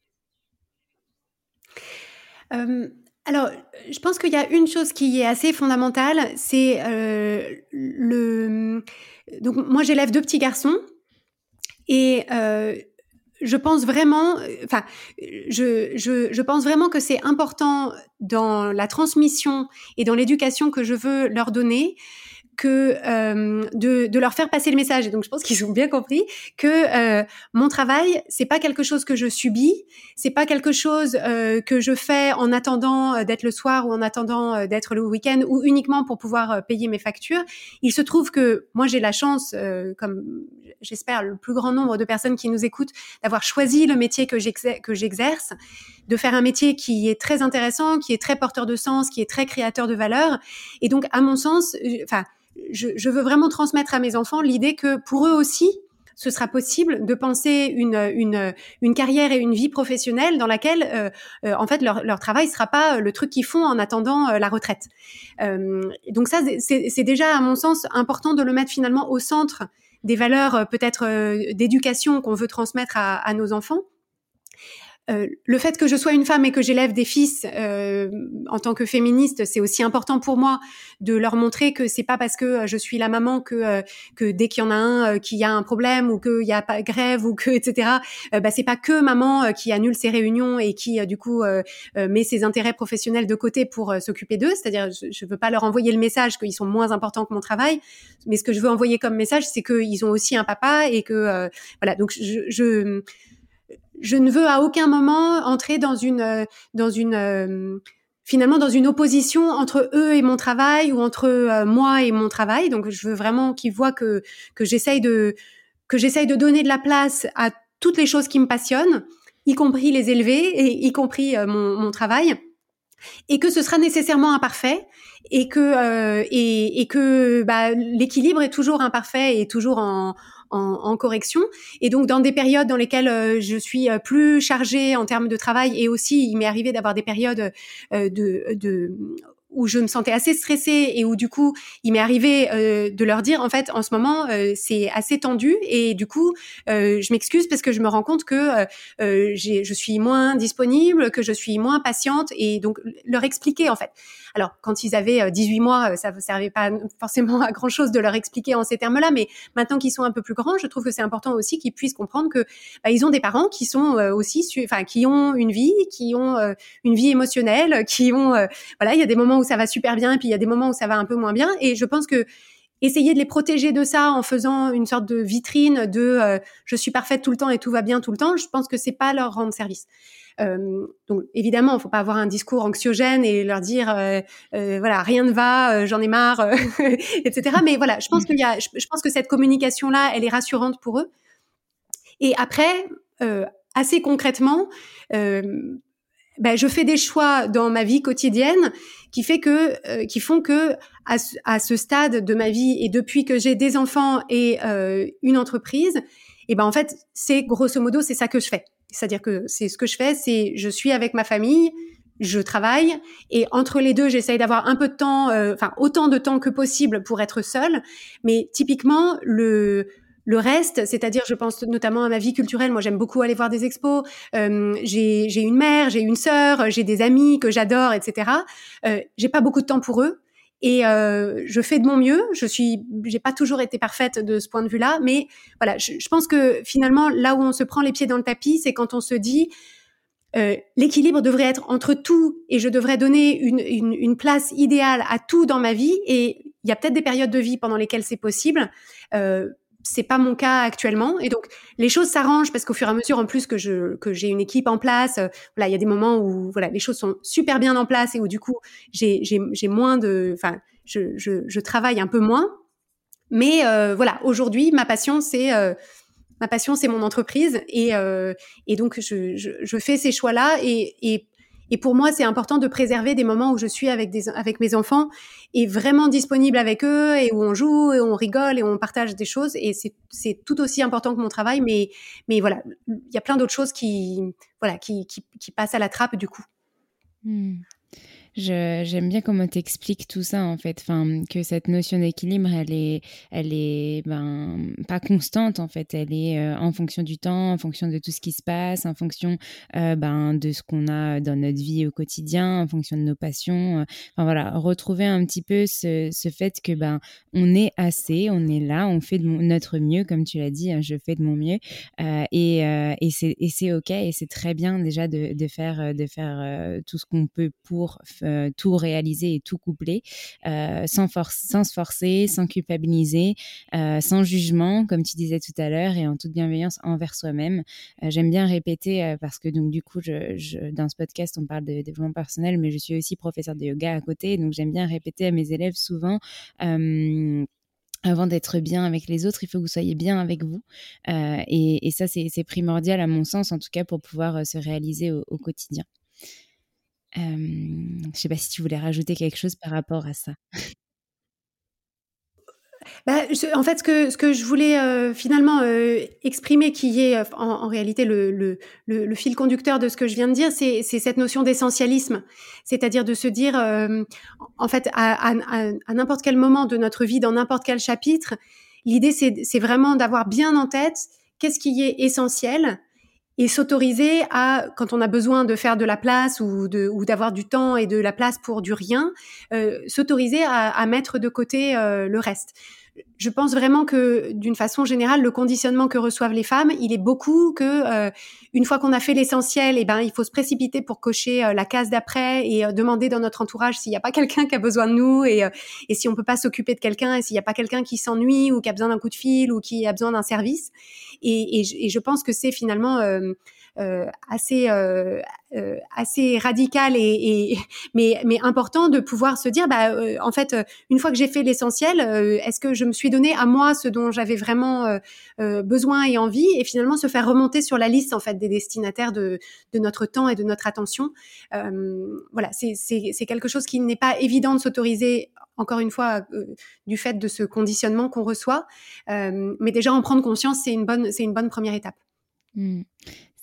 Alors, je pense qu'il y a une chose qui est assez fondamentale, c'est euh, le. Donc, moi, j'élève deux petits garçons et euh, je pense vraiment, enfin, je, pense vraiment que c'est important dans la transmission et dans l'éducation que je veux leur donner que euh, de, de, leur faire passer le message. Et donc, je pense qu'ils ont bien compris que euh, mon travail, c'est pas quelque chose que je subis, c'est pas quelque chose euh, que je fais en attendant euh, d'être le soir ou en attendant euh, d'être le week-end ou uniquement pour pouvoir euh, payer mes factures. Il se trouve que moi, j'ai la chance, comme j'espère le plus grand nombre de personnes qui nous écoutent, d'avoir choisi le métier que j'exerce, de faire un métier qui est très intéressant, qui est très porteur de sens, qui est très créateur de valeur. Et donc, à mon sens, enfin je, je, veux vraiment transmettre à mes enfants l'idée que pour eux aussi, ce sera possible de penser une, une, une carrière et une vie professionnelle dans laquelle, euh, euh, en fait, leur, leur travail sera pas le truc qu'ils font en attendant euh, la retraite. Euh, donc ça, c'est déjà, à mon sens, important de le mettre finalement au centre des valeurs euh, peut-être euh, d'éducation qu'on veut transmettre à, à nos enfants. Euh, le fait que je sois une femme et que j'élève des fils euh, en tant que féministe, c'est aussi important pour moi de leur montrer que c'est pas parce que euh, je suis la maman que euh, que dès qu'il y en a un qu'il y a un problème ou qu'il y a pas grève ou que etc. bah c'est pas que maman qui annule ses réunions et qui du coup met ses intérêts professionnels de côté pour s'occuper d'eux. C'est-à-dire je, je veux pas leur envoyer le message qu'ils sont moins importants que mon travail, mais ce que je veux envoyer comme message, c'est qu'ils ont aussi un papa et que voilà. Donc je, je je ne veux à aucun moment entrer dans une euh, dans une euh, finalement dans une opposition entre eux et mon travail ou entre euh, moi et mon travail. Donc je veux vraiment qu'ils voient que que j'essaye de que j'essaye de donner de la place à toutes les choses qui me passionnent, y compris les élever et y compris mon, mon travail et que ce sera nécessairement imparfait et que euh, et, et, que bah, l'équilibre est toujours imparfait et toujours en, en, en, correction. Et donc, dans des périodes dans lesquelles euh, je suis euh, plus chargée en termes de travail, et aussi, il m'est arrivé d'avoir des périodes euh, de, de où je me sentais assez stressée et où du coup il m'est arrivé euh, de leur dire en fait en ce moment euh, c'est assez tendu et du coup euh, je m'excuse parce que je me rends compte que je suis moins disponible, que je suis moins patiente et donc leur expliquer en fait. Alors quand ils avaient 18 mois, ça ne servait pas forcément à grand chose de leur expliquer en ces termes-là, mais maintenant qu'ils sont un peu plus grands, je trouve que c'est important aussi qu'ils puissent comprendre que bah, ils ont des parents qui sont aussi, enfin qui ont une vie, qui ont une vie émotionnelle, <laughs> qui ont voilà il y a des moments où ça va super bien, et puis il y a des moments où ça va un peu moins bien. Et je pense que essayer de les protéger de ça en faisant une sorte de vitrine de euh, je suis parfaite tout le temps et tout va bien tout le temps, je pense que c'est pas leur rendre service. Euh, donc évidemment, il faut pas avoir un discours anxiogène et leur dire euh, voilà rien ne va, j'en ai marre, <laughs> etc. Mais voilà, je pense qu'il y a, je, pense que cette communication là, elle est rassurante pour eux. Et après, assez concrètement, ben, je fais des choix dans ma vie quotidienne qui fait que, euh, qui font que à, à, ce stade de ma vie et depuis que j'ai des enfants et euh, une entreprise, et ben en fait c'est grosso modo c'est ça que je fais. C'est-à-dire que c'est ce que je fais, c'est je suis avec ma famille, je travaille et entre les deux j'essaye d'avoir un peu de temps, euh, enfin autant de temps que possible pour être seule. Mais typiquement le le reste, c'est-à-dire, je pense notamment à ma vie culturelle. Moi, j'aime beaucoup aller voir des expos. Euh, j'ai une mère, j'ai une sœur, j'ai des amis que j'adore, etc. Euh, j'ai pas beaucoup de temps pour eux et euh, je fais de mon mieux. Je suis, j'ai pas toujours été parfaite de ce point de vue-là, mais voilà, je, pense que finalement, là où on se prend les pieds dans le tapis, c'est quand on se dit euh, l'équilibre devrait être entre tout et je devrais donner une, place idéale à tout dans ma vie. Et il y a peut-être des périodes de vie pendant lesquelles c'est possible. Euh, c'est pas mon cas actuellement. Et donc les choses s'arrangent parce qu'au fur et à mesure en plus que je que j'ai une équipe en place euh, voilà il y a des moments où voilà les choses sont super bien en place et où du coup j'ai j'ai moins de enfin je, je, je travaille un peu moins. Mais euh, voilà aujourd'hui ma passion c'est euh, ma passion c'est mon entreprise et et donc je, je, je fais ces choix là et et et pour moi, c'est important de préserver des moments où je suis avec, mes enfants et vraiment disponible avec eux et où on joue et on rigole et on partage des choses. Et c'est tout aussi important que mon travail. Mais, mais voilà, il y a plein d'autres choses qui, voilà, qui, qui, passent à la trappe du coup. Hmm. J'aime bien comment tu expliques tout ça, en fait. Enfin, que cette notion d'équilibre, elle est, elle est ben, pas constante, en fait. Elle est euh, en fonction du temps, en fonction de tout ce qui se passe, en fonction euh, ben, de ce qu'on a dans notre vie au quotidien, en fonction de nos passions. Euh. Enfin, voilà, retrouver un petit peu ce, ce, fait que ben, on est assez, on est là, on fait de notre mieux, comme tu l'as dit, hein, je fais de mon mieux. et et c'est OK, et c'est très bien déjà de, de faire, de faire tout ce qu'on peut pour euh, tout réaliser et tout coupler, euh, sans, sans se forcer, sans culpabiliser, euh, sans jugement, comme tu disais tout à l'heure, et en toute bienveillance envers soi-même. J'aime bien répéter parce que donc du coup, je, dans ce podcast, on parle de développement personnel, mais je suis aussi professeur de yoga à côté, donc j'aime bien répéter à mes élèves souvent avant d'être bien avec les autres, il faut que vous soyez bien avec vous. et, ça, c'est primordial à mon sens, en tout cas, pour pouvoir se réaliser au quotidien je ne sais pas si tu voulais rajouter quelque chose par rapport à ça. Bah, en fait, ce que, je voulais finalement exprimer, qui est en, réalité le, fil conducteur de ce que je viens de dire, c'est cette notion d'essentialisme. C'est-à-dire de se dire, en fait, à n'importe quel moment de notre vie, dans n'importe quel chapitre, l'idée, c'est vraiment d'avoir bien en tête qu'est-ce qui est essentiel et s'autoriser à, quand on a besoin de faire de la place ou de ou d'avoir du temps et de la place pour du rien, euh, s'autoriser à, mettre de côté euh, le reste je pense vraiment que d'une façon générale, le conditionnement que reçoivent les femmes, il est beaucoup que euh, une fois qu'on a fait l'essentiel, eh ben il faut se précipiter pour cocher euh, la case d'après et euh, demander dans notre entourage s'il n'y a pas quelqu'un qui a besoin de nous et, et si on peut pas s'occuper de quelqu'un et s'il n'y a pas quelqu'un qui s'ennuie ou qui a besoin d'un coup de fil ou qui a besoin d'un service. Et, et, et, je pense que c'est finalement euh, assez euh, euh, assez radical et, <laughs> mais mais important de pouvoir se dire bah en fait une fois que j'ai fait l'essentiel est-ce que je me suis donné à moi ce dont j'avais vraiment besoin et envie et finalement se faire remonter sur la liste en fait des destinataires de de notre temps et de notre attention voilà c'est quelque chose qui n'est pas évident de s'autoriser encore une fois, du fait de ce conditionnement qu'on reçoit. mais déjà, en prendre conscience, c'est une bonne, une bonne première étape. Mmh.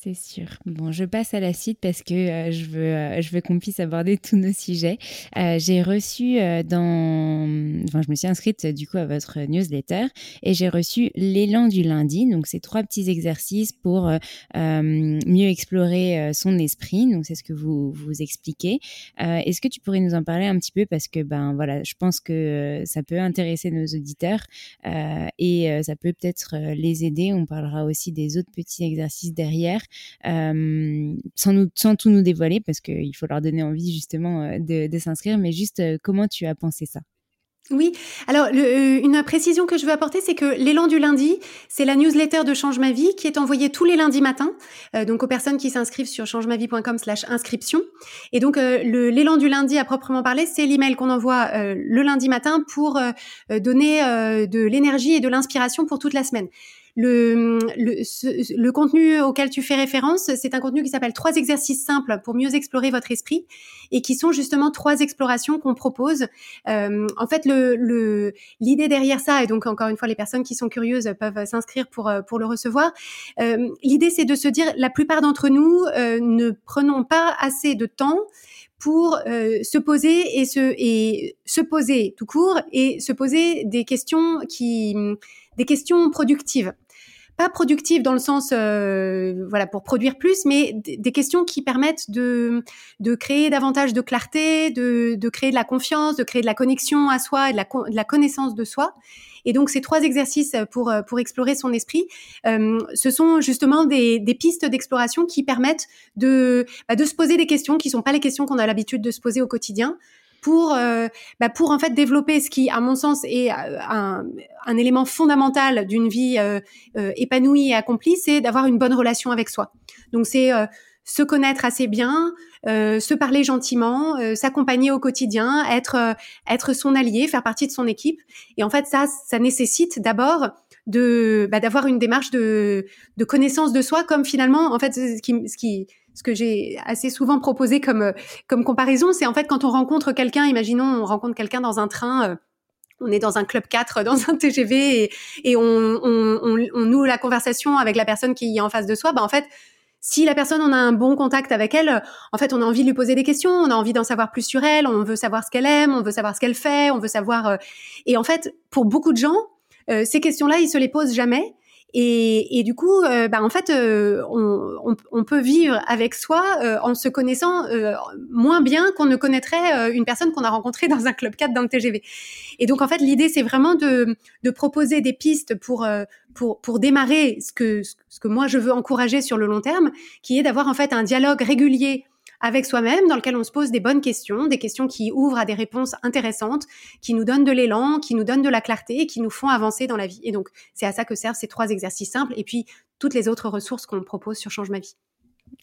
C'est sûr. Bon, je passe à la suite parce que euh, je veux, euh, je veux qu'on puisse aborder tous nos sujets. Euh, j'ai reçu dans, enfin, je me suis inscrite du coup à votre newsletter et j'ai reçu l'élan du lundi. Donc, c'est trois petits exercices pour mieux explorer son esprit. Donc, c'est ce que vous vous expliquez. Est-ce que tu pourrais nous en parler un petit peu? Parce que ben voilà, je pense que ça peut intéresser nos auditeurs et ça peut peut-être les aider. On parlera aussi des autres petits exercices derrière. Euh, sans, tout nous dévoiler, parce qu'il faut leur donner envie justement euh, de, de s'inscrire, mais juste euh, comment tu as pensé ça? Oui, alors une précision que je veux apporter, c'est que l'élan du lundi, c'est la newsletter de Change ma vie qui est envoyée tous les lundis matins, donc aux personnes qui s'inscrivent sur changemavie.com/slash inscription. Et donc l'élan du lundi à proprement parler, c'est l'email qu'on envoie le lundi matin pour donner de l'énergie et de l'inspiration pour toute la semaine le, le, le, contenu auquel tu fais référence, c'est un contenu qui s'appelle trois exercices simples pour mieux explorer votre esprit et qui sont justement trois explorations qu'on propose. Euh, en fait, le, l'idée derrière ça, et donc encore une fois, les personnes qui sont curieuses peuvent s'inscrire pour, euh, pour le recevoir. Euh, l'idée, c'est de se dire, la plupart d'entre nous euh, ne prenons pas assez de temps pour euh, se poser et se et se poser tout court et se poser des questions qui des questions productives pas productive dans le sens euh, voilà pour produire plus, mais des questions qui permettent de de créer davantage de clarté, de de créer de la confiance, de créer de la connexion à soi et de la de la connaissance de soi. Et donc ces trois exercices pour pour explorer son esprit, euh, ce sont justement des, des pistes d'exploration qui permettent de bah, de se poser des questions qui sont pas les questions qu'on a l'habitude de se poser au quotidien, pour euh, bah pour en fait développer ce qui, à mon sens, est euh, un, un élément fondamental d'une vie euh, épanouie et accomplie, c'est d'avoir une bonne relation avec soi. Donc c'est se connaître assez bien, se parler gentiment, s'accompagner au quotidien, être être son allié, faire partie de son équipe. Et en fait, ça, ça nécessite d'abord de bah, d'avoir une démarche de, de connaissance de soi, comme finalement, en fait, ce qui, ce qui ce que j'ai assez souvent proposé comme comme comparaison, c'est en fait quand on rencontre quelqu'un, imaginons on rencontre quelqu'un dans un train. Euh, on est dans un club 4, <laughs> dans un TGV, et, on, noue la conversation avec la personne qui est en face de soi. Bah en fait, si la personne, on a un bon contact avec elle, en fait, on a envie de lui poser des questions, on a envie d'en savoir plus sur elle, on veut savoir ce qu'elle aime, on veut savoir ce qu'elle fait, on veut savoir. Euh, et en fait, pour beaucoup de gens, euh, ces questions-là, ils se les posent jamais. Et, et du coup, euh, bah, en fait, euh, on, on, on, peut vivre avec soi euh, en se connaissant moins bien qu'on ne connaîtrait une personne qu'on a rencontrée dans un club 4 dans le TGV. Et donc, en fait, l'idée, c'est vraiment de, de, proposer des pistes pour, pour, pour démarrer ce que, ce que moi, je veux encourager sur le long terme, qui est d'avoir en fait un dialogue régulier avec soi-même, dans lequel on se pose des bonnes questions, des questions qui ouvrent à des réponses intéressantes, qui nous donnent de l'élan, qui nous donnent de la clarté et qui nous font avancer dans la vie. Et donc, c'est à ça que servent ces trois exercices simples et puis toutes les autres ressources qu'on propose sur Change ma vie.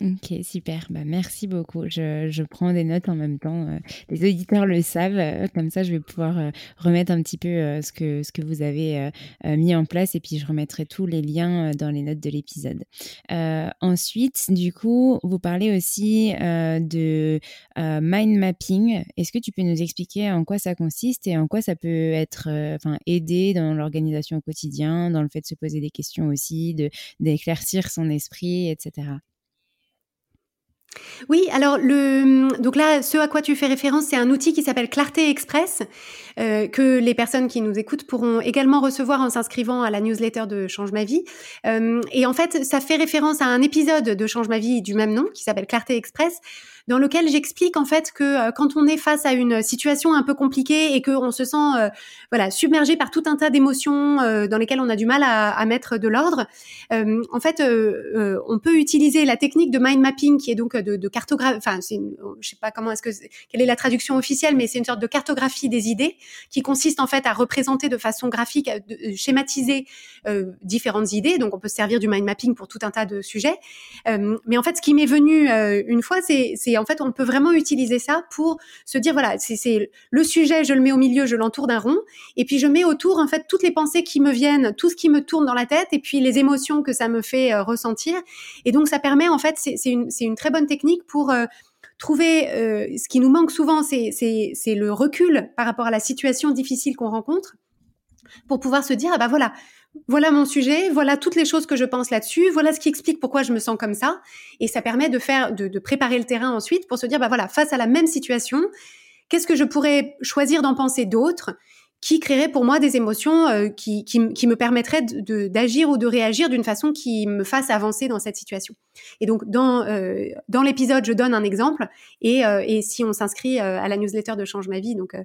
Ok, super. Bah, merci beaucoup. Je, je, prends des notes en même temps. Euh, les auditeurs le savent. Euh, comme ça, je vais pouvoir euh, remettre un petit peu ce, que, ce que vous avez mis en place et puis je remettrai tous les liens dans les notes de l'épisode. ensuite, du coup, vous parlez aussi de mind mapping. Est-ce que tu peux nous expliquer en quoi ça consiste et en quoi ça peut être enfin aider dans l'organisation au quotidien, dans le fait de se poser des questions aussi, d'éclaircir son esprit, etc. Oui, alors le donc là, ce à quoi tu fais référence, c'est un outil qui s'appelle Clarté Express euh, que les personnes qui nous écoutent pourront également recevoir en s'inscrivant à la newsletter de Change ma vie. Euh, et en fait, ça fait référence à un épisode de Change ma vie du même nom qui s'appelle Clarté Express dans lequel j'explique en fait que euh, quand on est face à une situation un peu compliquée et qu'on se sent euh, voilà submergé par tout un tas d'émotions euh, dans lesquelles on a du mal à, mettre de l'ordre, en fait, on peut utiliser la technique de mind mapping qui est donc de, cartographie. Enfin, je sais pas comment est-ce que quelle est la traduction officielle, mais c'est une sorte de cartographie des idées qui consiste en fait à représenter de façon graphique, de, schématiser différentes idées. Donc, on peut se servir du mind mapping pour tout un tas de sujets. mais en fait, ce qui m'est venu une fois, c'est et en fait, on peut vraiment utiliser ça pour se dire, voilà, c'est le sujet, je le mets au milieu, je l'entoure d'un rond, et puis je mets autour, en fait, toutes les pensées qui me viennent, tout ce qui me tourne dans la tête, et puis les émotions que ça me fait euh, ressentir. Et donc, ça permet, en fait, c'est une, très bonne technique pour... Euh, trouver euh, ce qui nous manque souvent, c'est le recul par rapport à la situation difficile qu'on rencontre, pour pouvoir se dire, ah bah voilà, voilà mon sujet, voilà toutes les choses que je pense là-dessus, voilà ce qui explique pourquoi je me sens comme ça, et ça permet de faire, de, préparer le terrain ensuite pour se dire, bah voilà, face à la même situation, qu'est-ce que je pourrais choisir d'en penser d'autres qui créerait pour moi des émotions euh, qui, me permettraient d'agir ou de réagir d'une façon qui me fasse avancer dans cette situation. Et donc, dans, euh, l'épisode, je donne un exemple. Et, euh, et si on s'inscrit à la newsletter de Change ma vie, donc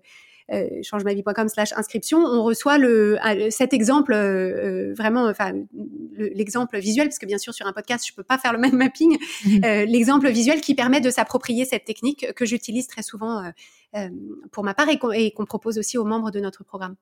euh, changemavie.com slash inscription, on reçoit le, cet exemple euh, vraiment, enfin l'exemple visuel, parce que bien sûr sur un podcast je peux pas faire le même mapping, mhm. euh, l'exemple visuel qui permet de s'approprier cette technique que j'utilise très souvent pour ma part et qu'on propose aussi aux membres de notre programme.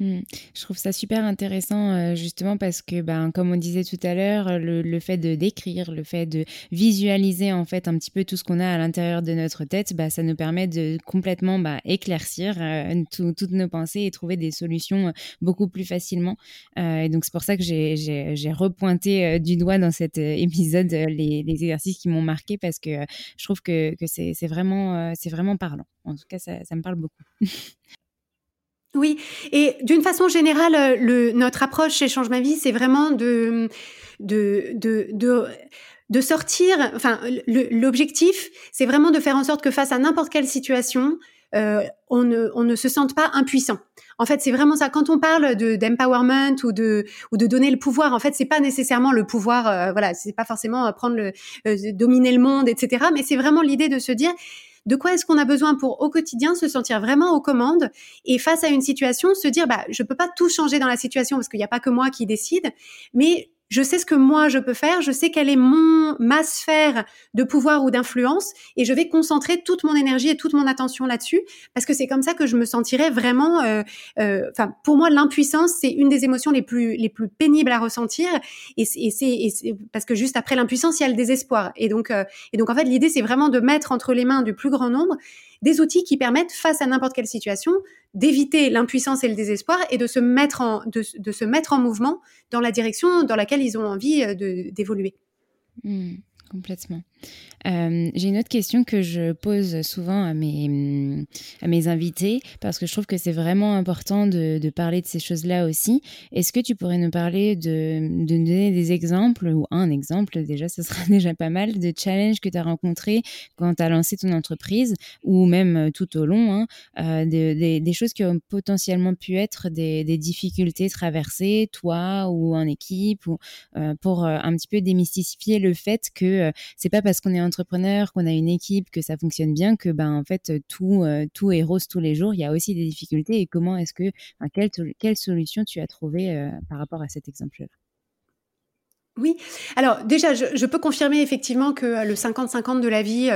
Mmh. Je trouve ça super intéressant euh, justement parce que, ben, comme on disait tout à l'heure, le, fait de d'écrire, le fait de visualiser en fait un petit peu tout ce qu'on a à l'intérieur de notre tête, bah, ça nous permet de complètement bah, éclaircir euh, toutes nos pensées et trouver des solutions euh, beaucoup plus facilement. et donc c'est pour ça que j'ai repointé du doigt dans cet épisode les, exercices qui m'ont marqué parce que je trouve que, c'est vraiment, c'est vraiment parlant. En tout cas, ça me parle beaucoup. <laughs> Oui, et d'une façon générale, euh, notre approche chez Change ma vie, c'est vraiment de, de, de, de, sortir. Enfin, l'objectif, c'est vraiment de faire en sorte que face à n'importe quelle situation, euh, on, ne, on ne se sente pas impuissant. En fait, c'est vraiment ça. Quand on parle de d'empowerment ou de ou de donner le pouvoir, en fait, c'est pas nécessairement le pouvoir. Euh, voilà, c'est pas forcément prendre le euh, dominer le monde, etc. Mais c'est vraiment l'idée de se dire de quoi est-ce qu'on a besoin pour au quotidien se sentir vraiment aux commandes et face à une situation se dire bah je peux pas tout changer dans la situation parce qu'il n'y a pas que moi qui décide, mais je sais ce que moi je peux faire, je sais quelle est mon ma sphère de pouvoir ou d'influence et je vais concentrer toute mon énergie et toute mon attention là-dessus parce que c'est comme ça que je me sentirais vraiment euh, euh, enfin pour moi l'impuissance c'est une des émotions les plus les plus pénibles à ressentir et c'est parce que juste après l'impuissance il y a le désespoir. Et donc euh, et donc en fait l'idée c'est vraiment de mettre entre les mains du plus grand nombre des outils qui permettent face à n'importe quelle situation d'éviter l'impuissance et le désespoir et de se mettre en, de, se mettre en mouvement dans la direction dans laquelle ils ont envie euh, d'évoluer. Mmh, complètement. Euh, j'ai une autre question que je pose souvent à mes, à mes invités parce que je trouve que c'est vraiment important de, de, parler de ces choses-là aussi. Est-ce que tu pourrais nous parler de, de donner des exemples ou un exemple déjà, ce sera <laughs> déjà pas mal, de challenges que tu as rencontrés quand tu as lancé ton entreprise ou même euh, tout au long, hein, euh, des, des choses qui ont potentiellement pu être des, des difficultés traversées, toi ou en équipe, ou, pour un petit peu démystifier le fait que c'est pas parce qu'on est entrepreneur, qu'on a une équipe, que ça fonctionne bien, que ben en fait tout tout est rose tous les jours. Il y a aussi des difficultés. Et comment est-ce que quelle, quelle solution tu as trouvé par rapport à cet exemple-là oui, alors déjà, je, peux confirmer effectivement que le 50-50 de la vie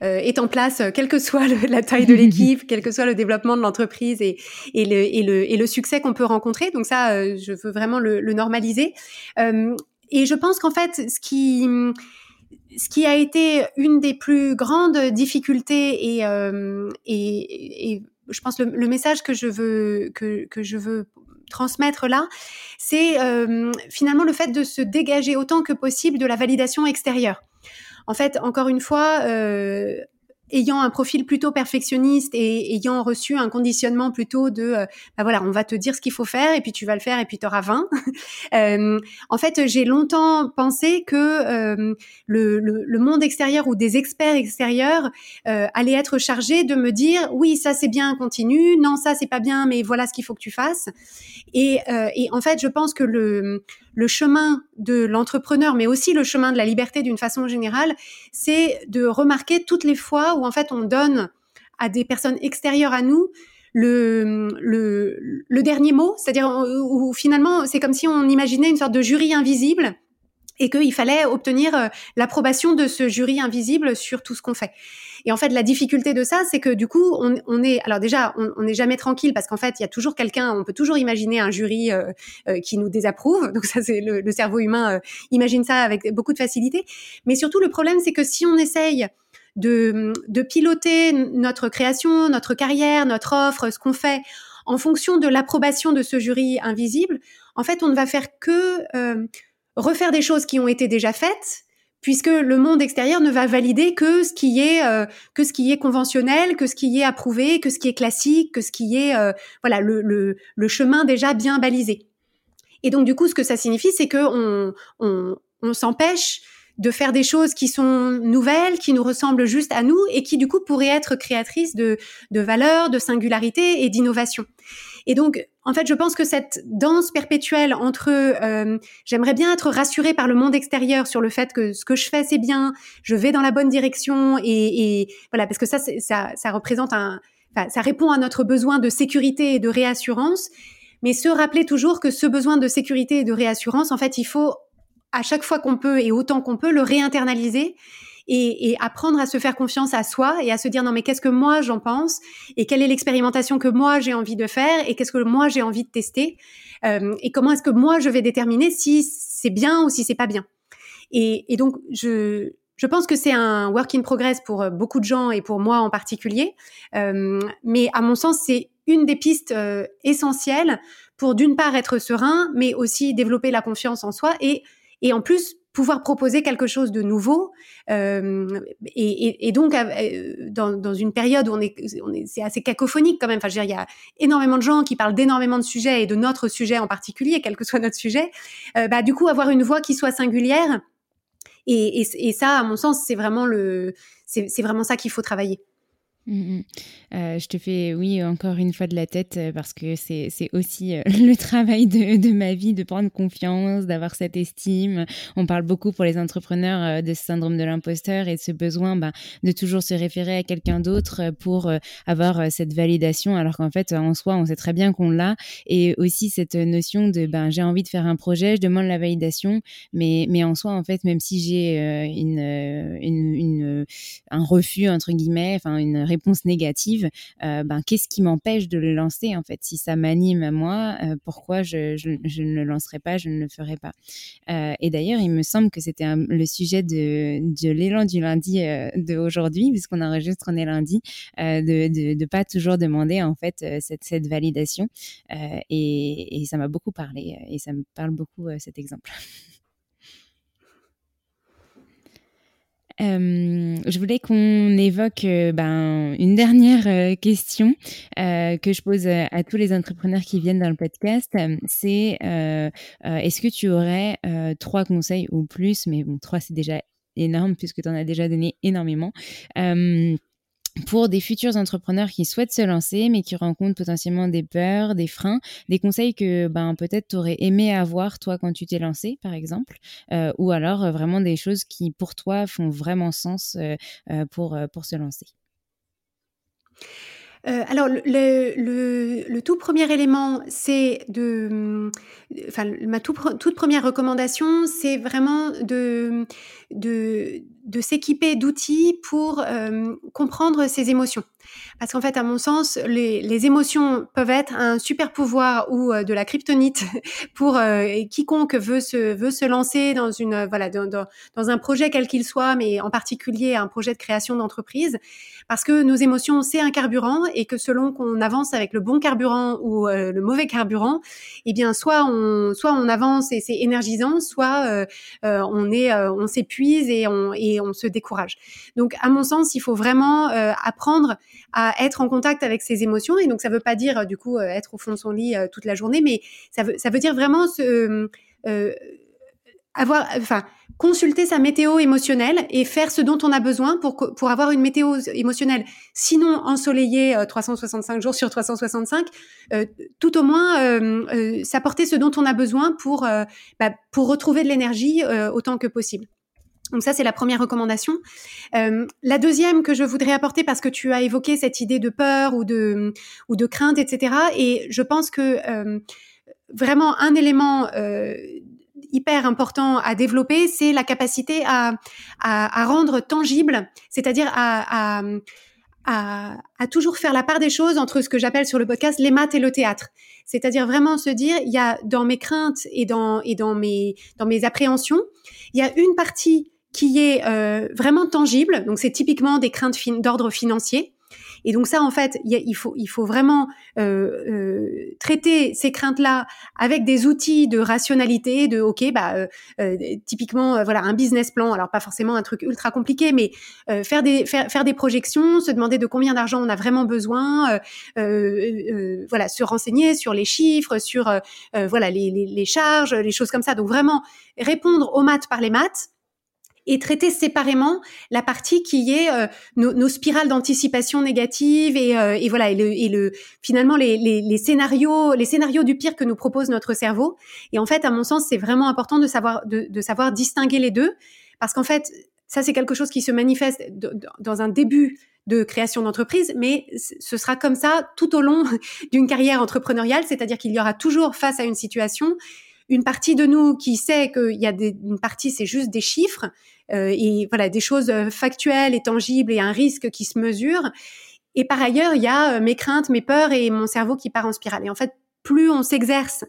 est en place, quelle que soit la taille de <laughs> l'équipe, quel que soit le développement de l'entreprise et, et, le, et, le, et le succès qu'on peut rencontrer. Donc ça, je veux vraiment le, le normaliser. et je pense qu'en fait, ce qui ce qui a été une des plus grandes difficultés et, euh, et, et, je pense le, le, message que je veux que, que je veux transmettre là, c'est euh, finalement le fait de se dégager autant que possible de la validation extérieure. En fait, encore une fois, euh, ayant un profil plutôt perfectionniste et ayant reçu un conditionnement plutôt de, euh, bah voilà, on va te dire ce qu'il faut faire et puis tu vas le faire et puis tu auras 20. euh, en fait, j'ai longtemps pensé que euh, le, le, monde extérieur ou des experts extérieurs euh, allaient être chargés de me dire, oui, ça c'est bien, continue, non, ça c'est pas bien, mais voilà ce qu'il faut que tu fasses. Et, euh, et en fait, je pense que le, le chemin de l'entrepreneur, mais aussi le chemin de la liberté d'une façon générale, c'est de remarquer toutes les fois en fait on donne à des personnes extérieures à nous le, dernier mot, c'est-à-dire où finalement c'est comme si on imaginait une sorte de jury invisible et qu'il fallait obtenir euh, l'approbation de ce jury invisible sur tout ce qu'on fait. Et en fait, la difficulté de ça, c'est que du coup, on, est, alors déjà, on n'est jamais tranquille parce qu'en fait, il y a toujours quelqu'un, on peut toujours imaginer un jury euh, euh, qui nous désapprouve. <laughs> Donc ça, c'est le, cerveau humain imagine ça avec beaucoup de facilité. Mais surtout, le problème, c'est que si on essaye de, piloter notre création, notre carrière, notre offre, ce qu'on fait en fonction de l'approbation de ce jury invisible, en fait, on ne va faire que refaire des choses qui ont été déjà faites, puisque le monde extérieur ne va valider que ce qui est euh, que ce qui est conventionnel, que ce qui est approuvé, que ce qui est classique, que ce qui est euh, voilà le, le, chemin déjà bien balisé. Et donc du coup, ce que ça signifie, c'est que on, on, on s'empêche de faire des choses qui sont nouvelles, qui nous ressemblent juste à nous et qui du coup pourraient être créatrices de, de valeur, de singularité et d'innovation. Et donc, en fait, je pense que cette danse perpétuelle entre euh, j'aimerais bien être rassurée par le monde extérieur sur le fait que ce que je fais c'est bien, je vais dans la bonne direction et, et voilà parce que ça ça, ça représente un, ça répond à notre besoin de sécurité et de réassurance. Mais se rappeler toujours que ce besoin de sécurité et de réassurance, en fait, il faut à chaque fois qu'on peut et autant qu'on peut le réinternaliser et, et, apprendre à se faire confiance à soi et à se dire non mais qu'est-ce que moi j'en pense et quelle est l'expérimentation que moi j'ai envie de faire et qu'est-ce que moi j'ai envie de tester euh, et comment est-ce que moi je vais déterminer si c'est bien ou si c'est pas bien. Et, et donc je je pense que c'est un work in progress pour beaucoup de gens et pour moi en particulier euh, mais à mon sens c'est une des pistes euh, essentielles pour d'une part être serein mais aussi développer la confiance en soi et et en plus pouvoir proposer quelque chose de nouveau euh, et, et, et, donc euh, dans, dans, une période où on est, on est c'est assez cacophonique quand même. Enfin, je veux dire, il y a énormément de gens qui parlent d'énormément de sujets et de notre sujet en particulier, quel que soit notre sujet. Euh, bah, du coup, avoir une voix qui soit singulière et, et ça, à mon sens, c'est vraiment le, c'est vraiment ça qu'il faut travailler. Mmh euh, je te fais, oui, encore une fois de la tête euh, parce que c'est aussi euh, <laughs> le travail de, de, ma vie, de prendre confiance, d'avoir cette estime. On parle beaucoup pour les entrepreneurs de ce syndrome de l'imposteur et de ce besoin ben, de toujours se référer à quelqu'un d'autre pour avoir cette validation, alors qu'en fait, en soi, on sait très bien qu'on l'a. Et aussi cette notion de ben, j'ai envie de faire un projet, je demande la validation, mais, mais en soi, en fait, même si j'ai une, une, un refus, entre guillemets, enfin, réponse négative, euh, ben, qu'est-ce qui m'empêche de le lancer en fait? Si ça m'anime à moi, euh, pourquoi je, ne le lancerai pas, je ne le ferai pas? Euh, Et d'ailleurs, il me semble que c'était le sujet de, l'élan du lundi d'aujourd'hui, puisqu'on enregistre, on est lundi, de ne pas toujours demander en fait cette, validation. Et, ça m'a beaucoup parlé et ça me parle beaucoup cet exemple. <laughs> Euh, je voulais qu'on évoque euh, ben, une dernière euh, question que je pose à tous les entrepreneurs qui viennent dans le podcast. C'est est-ce que tu aurais trois conseils ou plus, mais bon, trois c'est déjà énorme puisque tu en as déjà donné énormément pour des futurs entrepreneurs qui souhaitent se lancer, mais qui rencontrent potentiellement des peurs, des freins, des conseils que ben, peut-être tu aurais aimé avoir toi quand tu t'es lancé, par exemple, euh, ou alors euh, vraiment des choses qui pour toi font vraiment sens euh, pour, pour se lancer. Euh, alors, le, le, le, tout premier élément, c'est de, enfin, ma tout, toute première recommandation, c'est vraiment de, de, de s'équiper d'outils pour euh, comprendre ses émotions. Parce qu'en fait, à mon sens, les, les, émotions peuvent être un super pouvoir ou euh, de la kryptonite <laughs> pour euh, quiconque veut se, veut se lancer dans, une, voilà, dans, dans, dans un projet quel qu'il soit, mais en particulier un projet de création d'entreprise. Parce que nos émotions, c'est un carburant et que selon qu'on avance avec le bon carburant ou euh, le mauvais carburant, eh bien, soit on, soit on avance et c'est énergisant, soit on est, on s'épuise et on, et on se décourage. Donc, à mon sens, il faut vraiment apprendre à être en contact avec ses émotions. Et donc, ça ne veut pas dire, euh, du coup, euh, être au fond de son lit euh, toute la journée, mais ça veut, ça veut dire vraiment euh, avoir, enfin, consulter sa météo émotionnelle et faire ce dont on a besoin pour, pour avoir une météo émotionnelle, sinon ensoleillée 365 jours sur 365, euh, tout au moins euh, s'apporter ce dont on a besoin pour, bah, pour retrouver de l'énergie autant que possible. Donc ça, c'est la première recommandation. Euh, la deuxième que je voudrais apporter, parce que tu as évoqué cette idée de peur ou de, ou de crainte, etc. Et je pense que euh, vraiment un élément euh, hyper important à développer, c'est la capacité à, à, à rendre tangible, c'est-à-dire à, à à, à, toujours faire la part des choses entre ce que j'appelle sur le podcast les maths et le théâtre. C'est-à-dire vraiment se dire, il y a dans mes craintes et dans, et dans, mes, dans mes appréhensions, il y a une partie qui est euh, vraiment tangible. Donc c'est typiquement des craintes d'ordre financier. Et donc ça, en fait, il faut, il faut vraiment euh, euh, traiter ces craintes-là avec des outils de rationalité, de OK, bah euh, euh typiquement, voilà, un business plan. Alors pas forcément un truc ultra compliqué, mais faire des faire, faire des projections, se demander de combien d'argent on a vraiment besoin, voilà, se renseigner sur les chiffres, sur voilà les, les, les charges, les choses comme ça. Donc vraiment répondre aux maths par les maths et traiter séparément la partie qui est euh, nos, spirales d'anticipation négative et, euh, voilà et le, finalement les, scénarios les scénarios du pire que nous propose notre cerveau. Et en fait à mon sens c'est vraiment important de savoir de savoir distinguer les deux parce qu'en fait ça c'est quelque chose qui se manifeste dans un début de création d'entreprise, mais ce sera comme ça tout au long <laughs> d'une carrière entrepreneuriale, c'est-à-dire qu'il y aura toujours face à une situation une partie de nous qui sait qu'il y a des, une partie, c'est juste des chiffres euh, et voilà des choses euh, factuelles et tangibles et un risque qui se mesure. Et par ailleurs, il y a euh, mes craintes, mes peurs et mon cerveau qui part en spirale. Et en fait, plus on s'exerce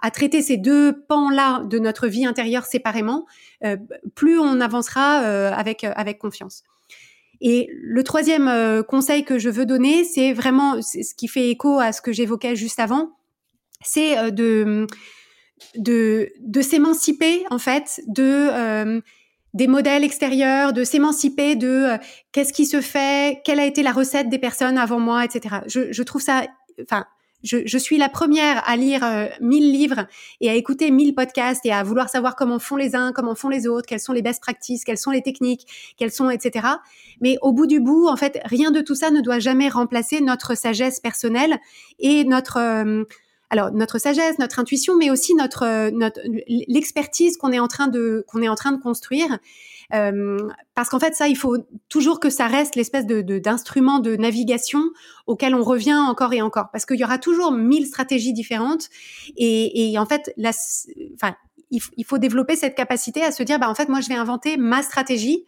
à traiter ces deux pans-là de notre vie intérieure séparément, euh, plus on avancera euh, avec avec confiance. Et le troisième conseil que je veux donner, c'est vraiment ce qui fait écho à ce que j'évoquais juste avant, c'est de de, de s'émanciper en fait de euh, des modèles extérieurs, de s'émanciper de euh, qu'est-ce qui se fait, quelle a été la recette des personnes avant moi, etc. Je, je trouve ça, enfin, je, je, suis la première à lire euh, mille livres et à écouter mille podcasts et à vouloir savoir comment font les uns, comment font les autres, quelles sont les best practices, quelles sont les techniques, quelles sont, etc. Mais au bout du bout, en fait, rien de tout ça ne doit jamais remplacer notre sagesse personnelle et notre alors notre sagesse, notre intuition, mais aussi notre, euh, notre l'expertise qu'on est en train de qu'on est en train de construire. Euh, parce qu'en fait, ça, il faut toujours que ça reste l'espèce de d'instrument de, navigation auquel on revient encore et encore, parce qu'il y aura toujours mille stratégies différentes. Et, et en fait, la, enfin, il, il, faut développer cette capacité à se dire, bah en fait, moi, je vais inventer ma stratégie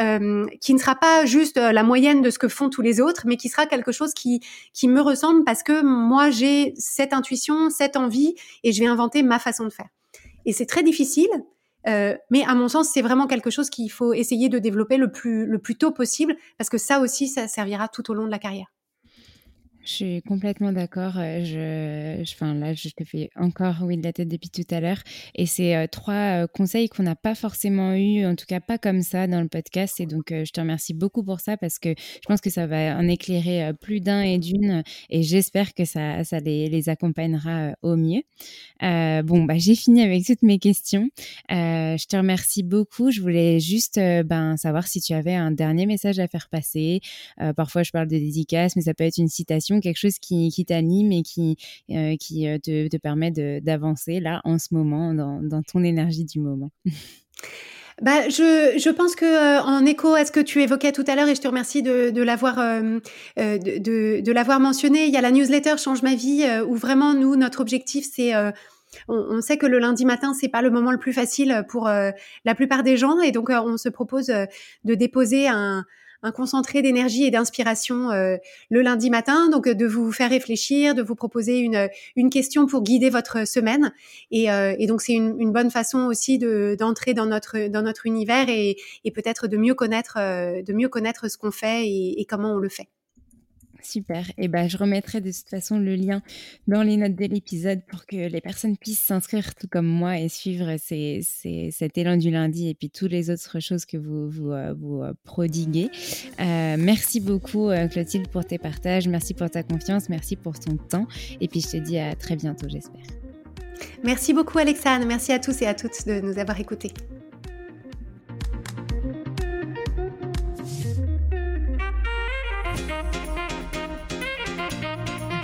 euh, qui ne sera pas juste euh, la moyenne de ce que font tous les autres, mais qui sera quelque chose qui, qui me ressemble parce que moi, j'ai cette intuition, cette envie, et je vais inventer ma façon de faire. Et c'est très difficile, euh, mais à mon sens, c'est vraiment quelque chose qu'il faut essayer de développer le plus, le plus tôt possible, parce que ça aussi, ça servira tout au long de la carrière. Je suis complètement d'accord. Euh, je, enfin là, je te fais encore oui de la tête depuis tout à l'heure. Et c'est euh, trois euh, conseils qu'on n'a pas forcément eu, en tout cas pas comme ça dans le podcast. Et donc, je te remercie beaucoup pour ça parce que je pense que ça va en éclairer plus d'un et d'une. Et j'espère que ça, ça les, accompagnera au mieux. bon, bah j'ai fini avec toutes mes questions. je te remercie beaucoup. Je voulais juste ben savoir si tu avais un dernier message à faire passer. parfois, je parle de dédicace, mais ça peut être une citation quelque chose qui, t'anime et qui, euh, qui euh, te, permet d'avancer là en ce moment, dans, ton énergie du moment? <laughs> Bah, je, je pense que euh, en écho à ce que tu évoquais tout à l'heure, et je te remercie de, de l'avoir de, de, l'avoir mentionné, il y a la newsletter Change ma vie, où vraiment nous notre objectif c'est on, sait que le lundi matin c'est pas le moment le plus facile pour la plupart des gens, et donc on se propose de déposer un un concentré d'énergie et d'inspiration euh, le lundi matin. Donc, euh, de vous faire réfléchir, de vous proposer une, une question pour guider votre semaine. Et, euh, et donc, c'est une, une, bonne façon aussi de, d'entrer dans notre, dans notre univers et, et peut-être de mieux connaître, de mieux connaître ce qu'on fait et, et comment on le fait. Super. Et ben, je remettrai de toute façon le lien dans les notes de l'épisode pour que les personnes puissent s'inscrire tout comme moi et suivre ces, cet élan du lundi et puis toutes les autres choses que vous vous, euh, euh, prodiguez. Euh, merci beaucoup Clotilde pour tes partages, merci pour ta confiance, merci pour ton temps et puis je te dis à très bientôt j'espère. Merci beaucoup Alexandre, merci à tous et à toutes de nous avoir écoutés.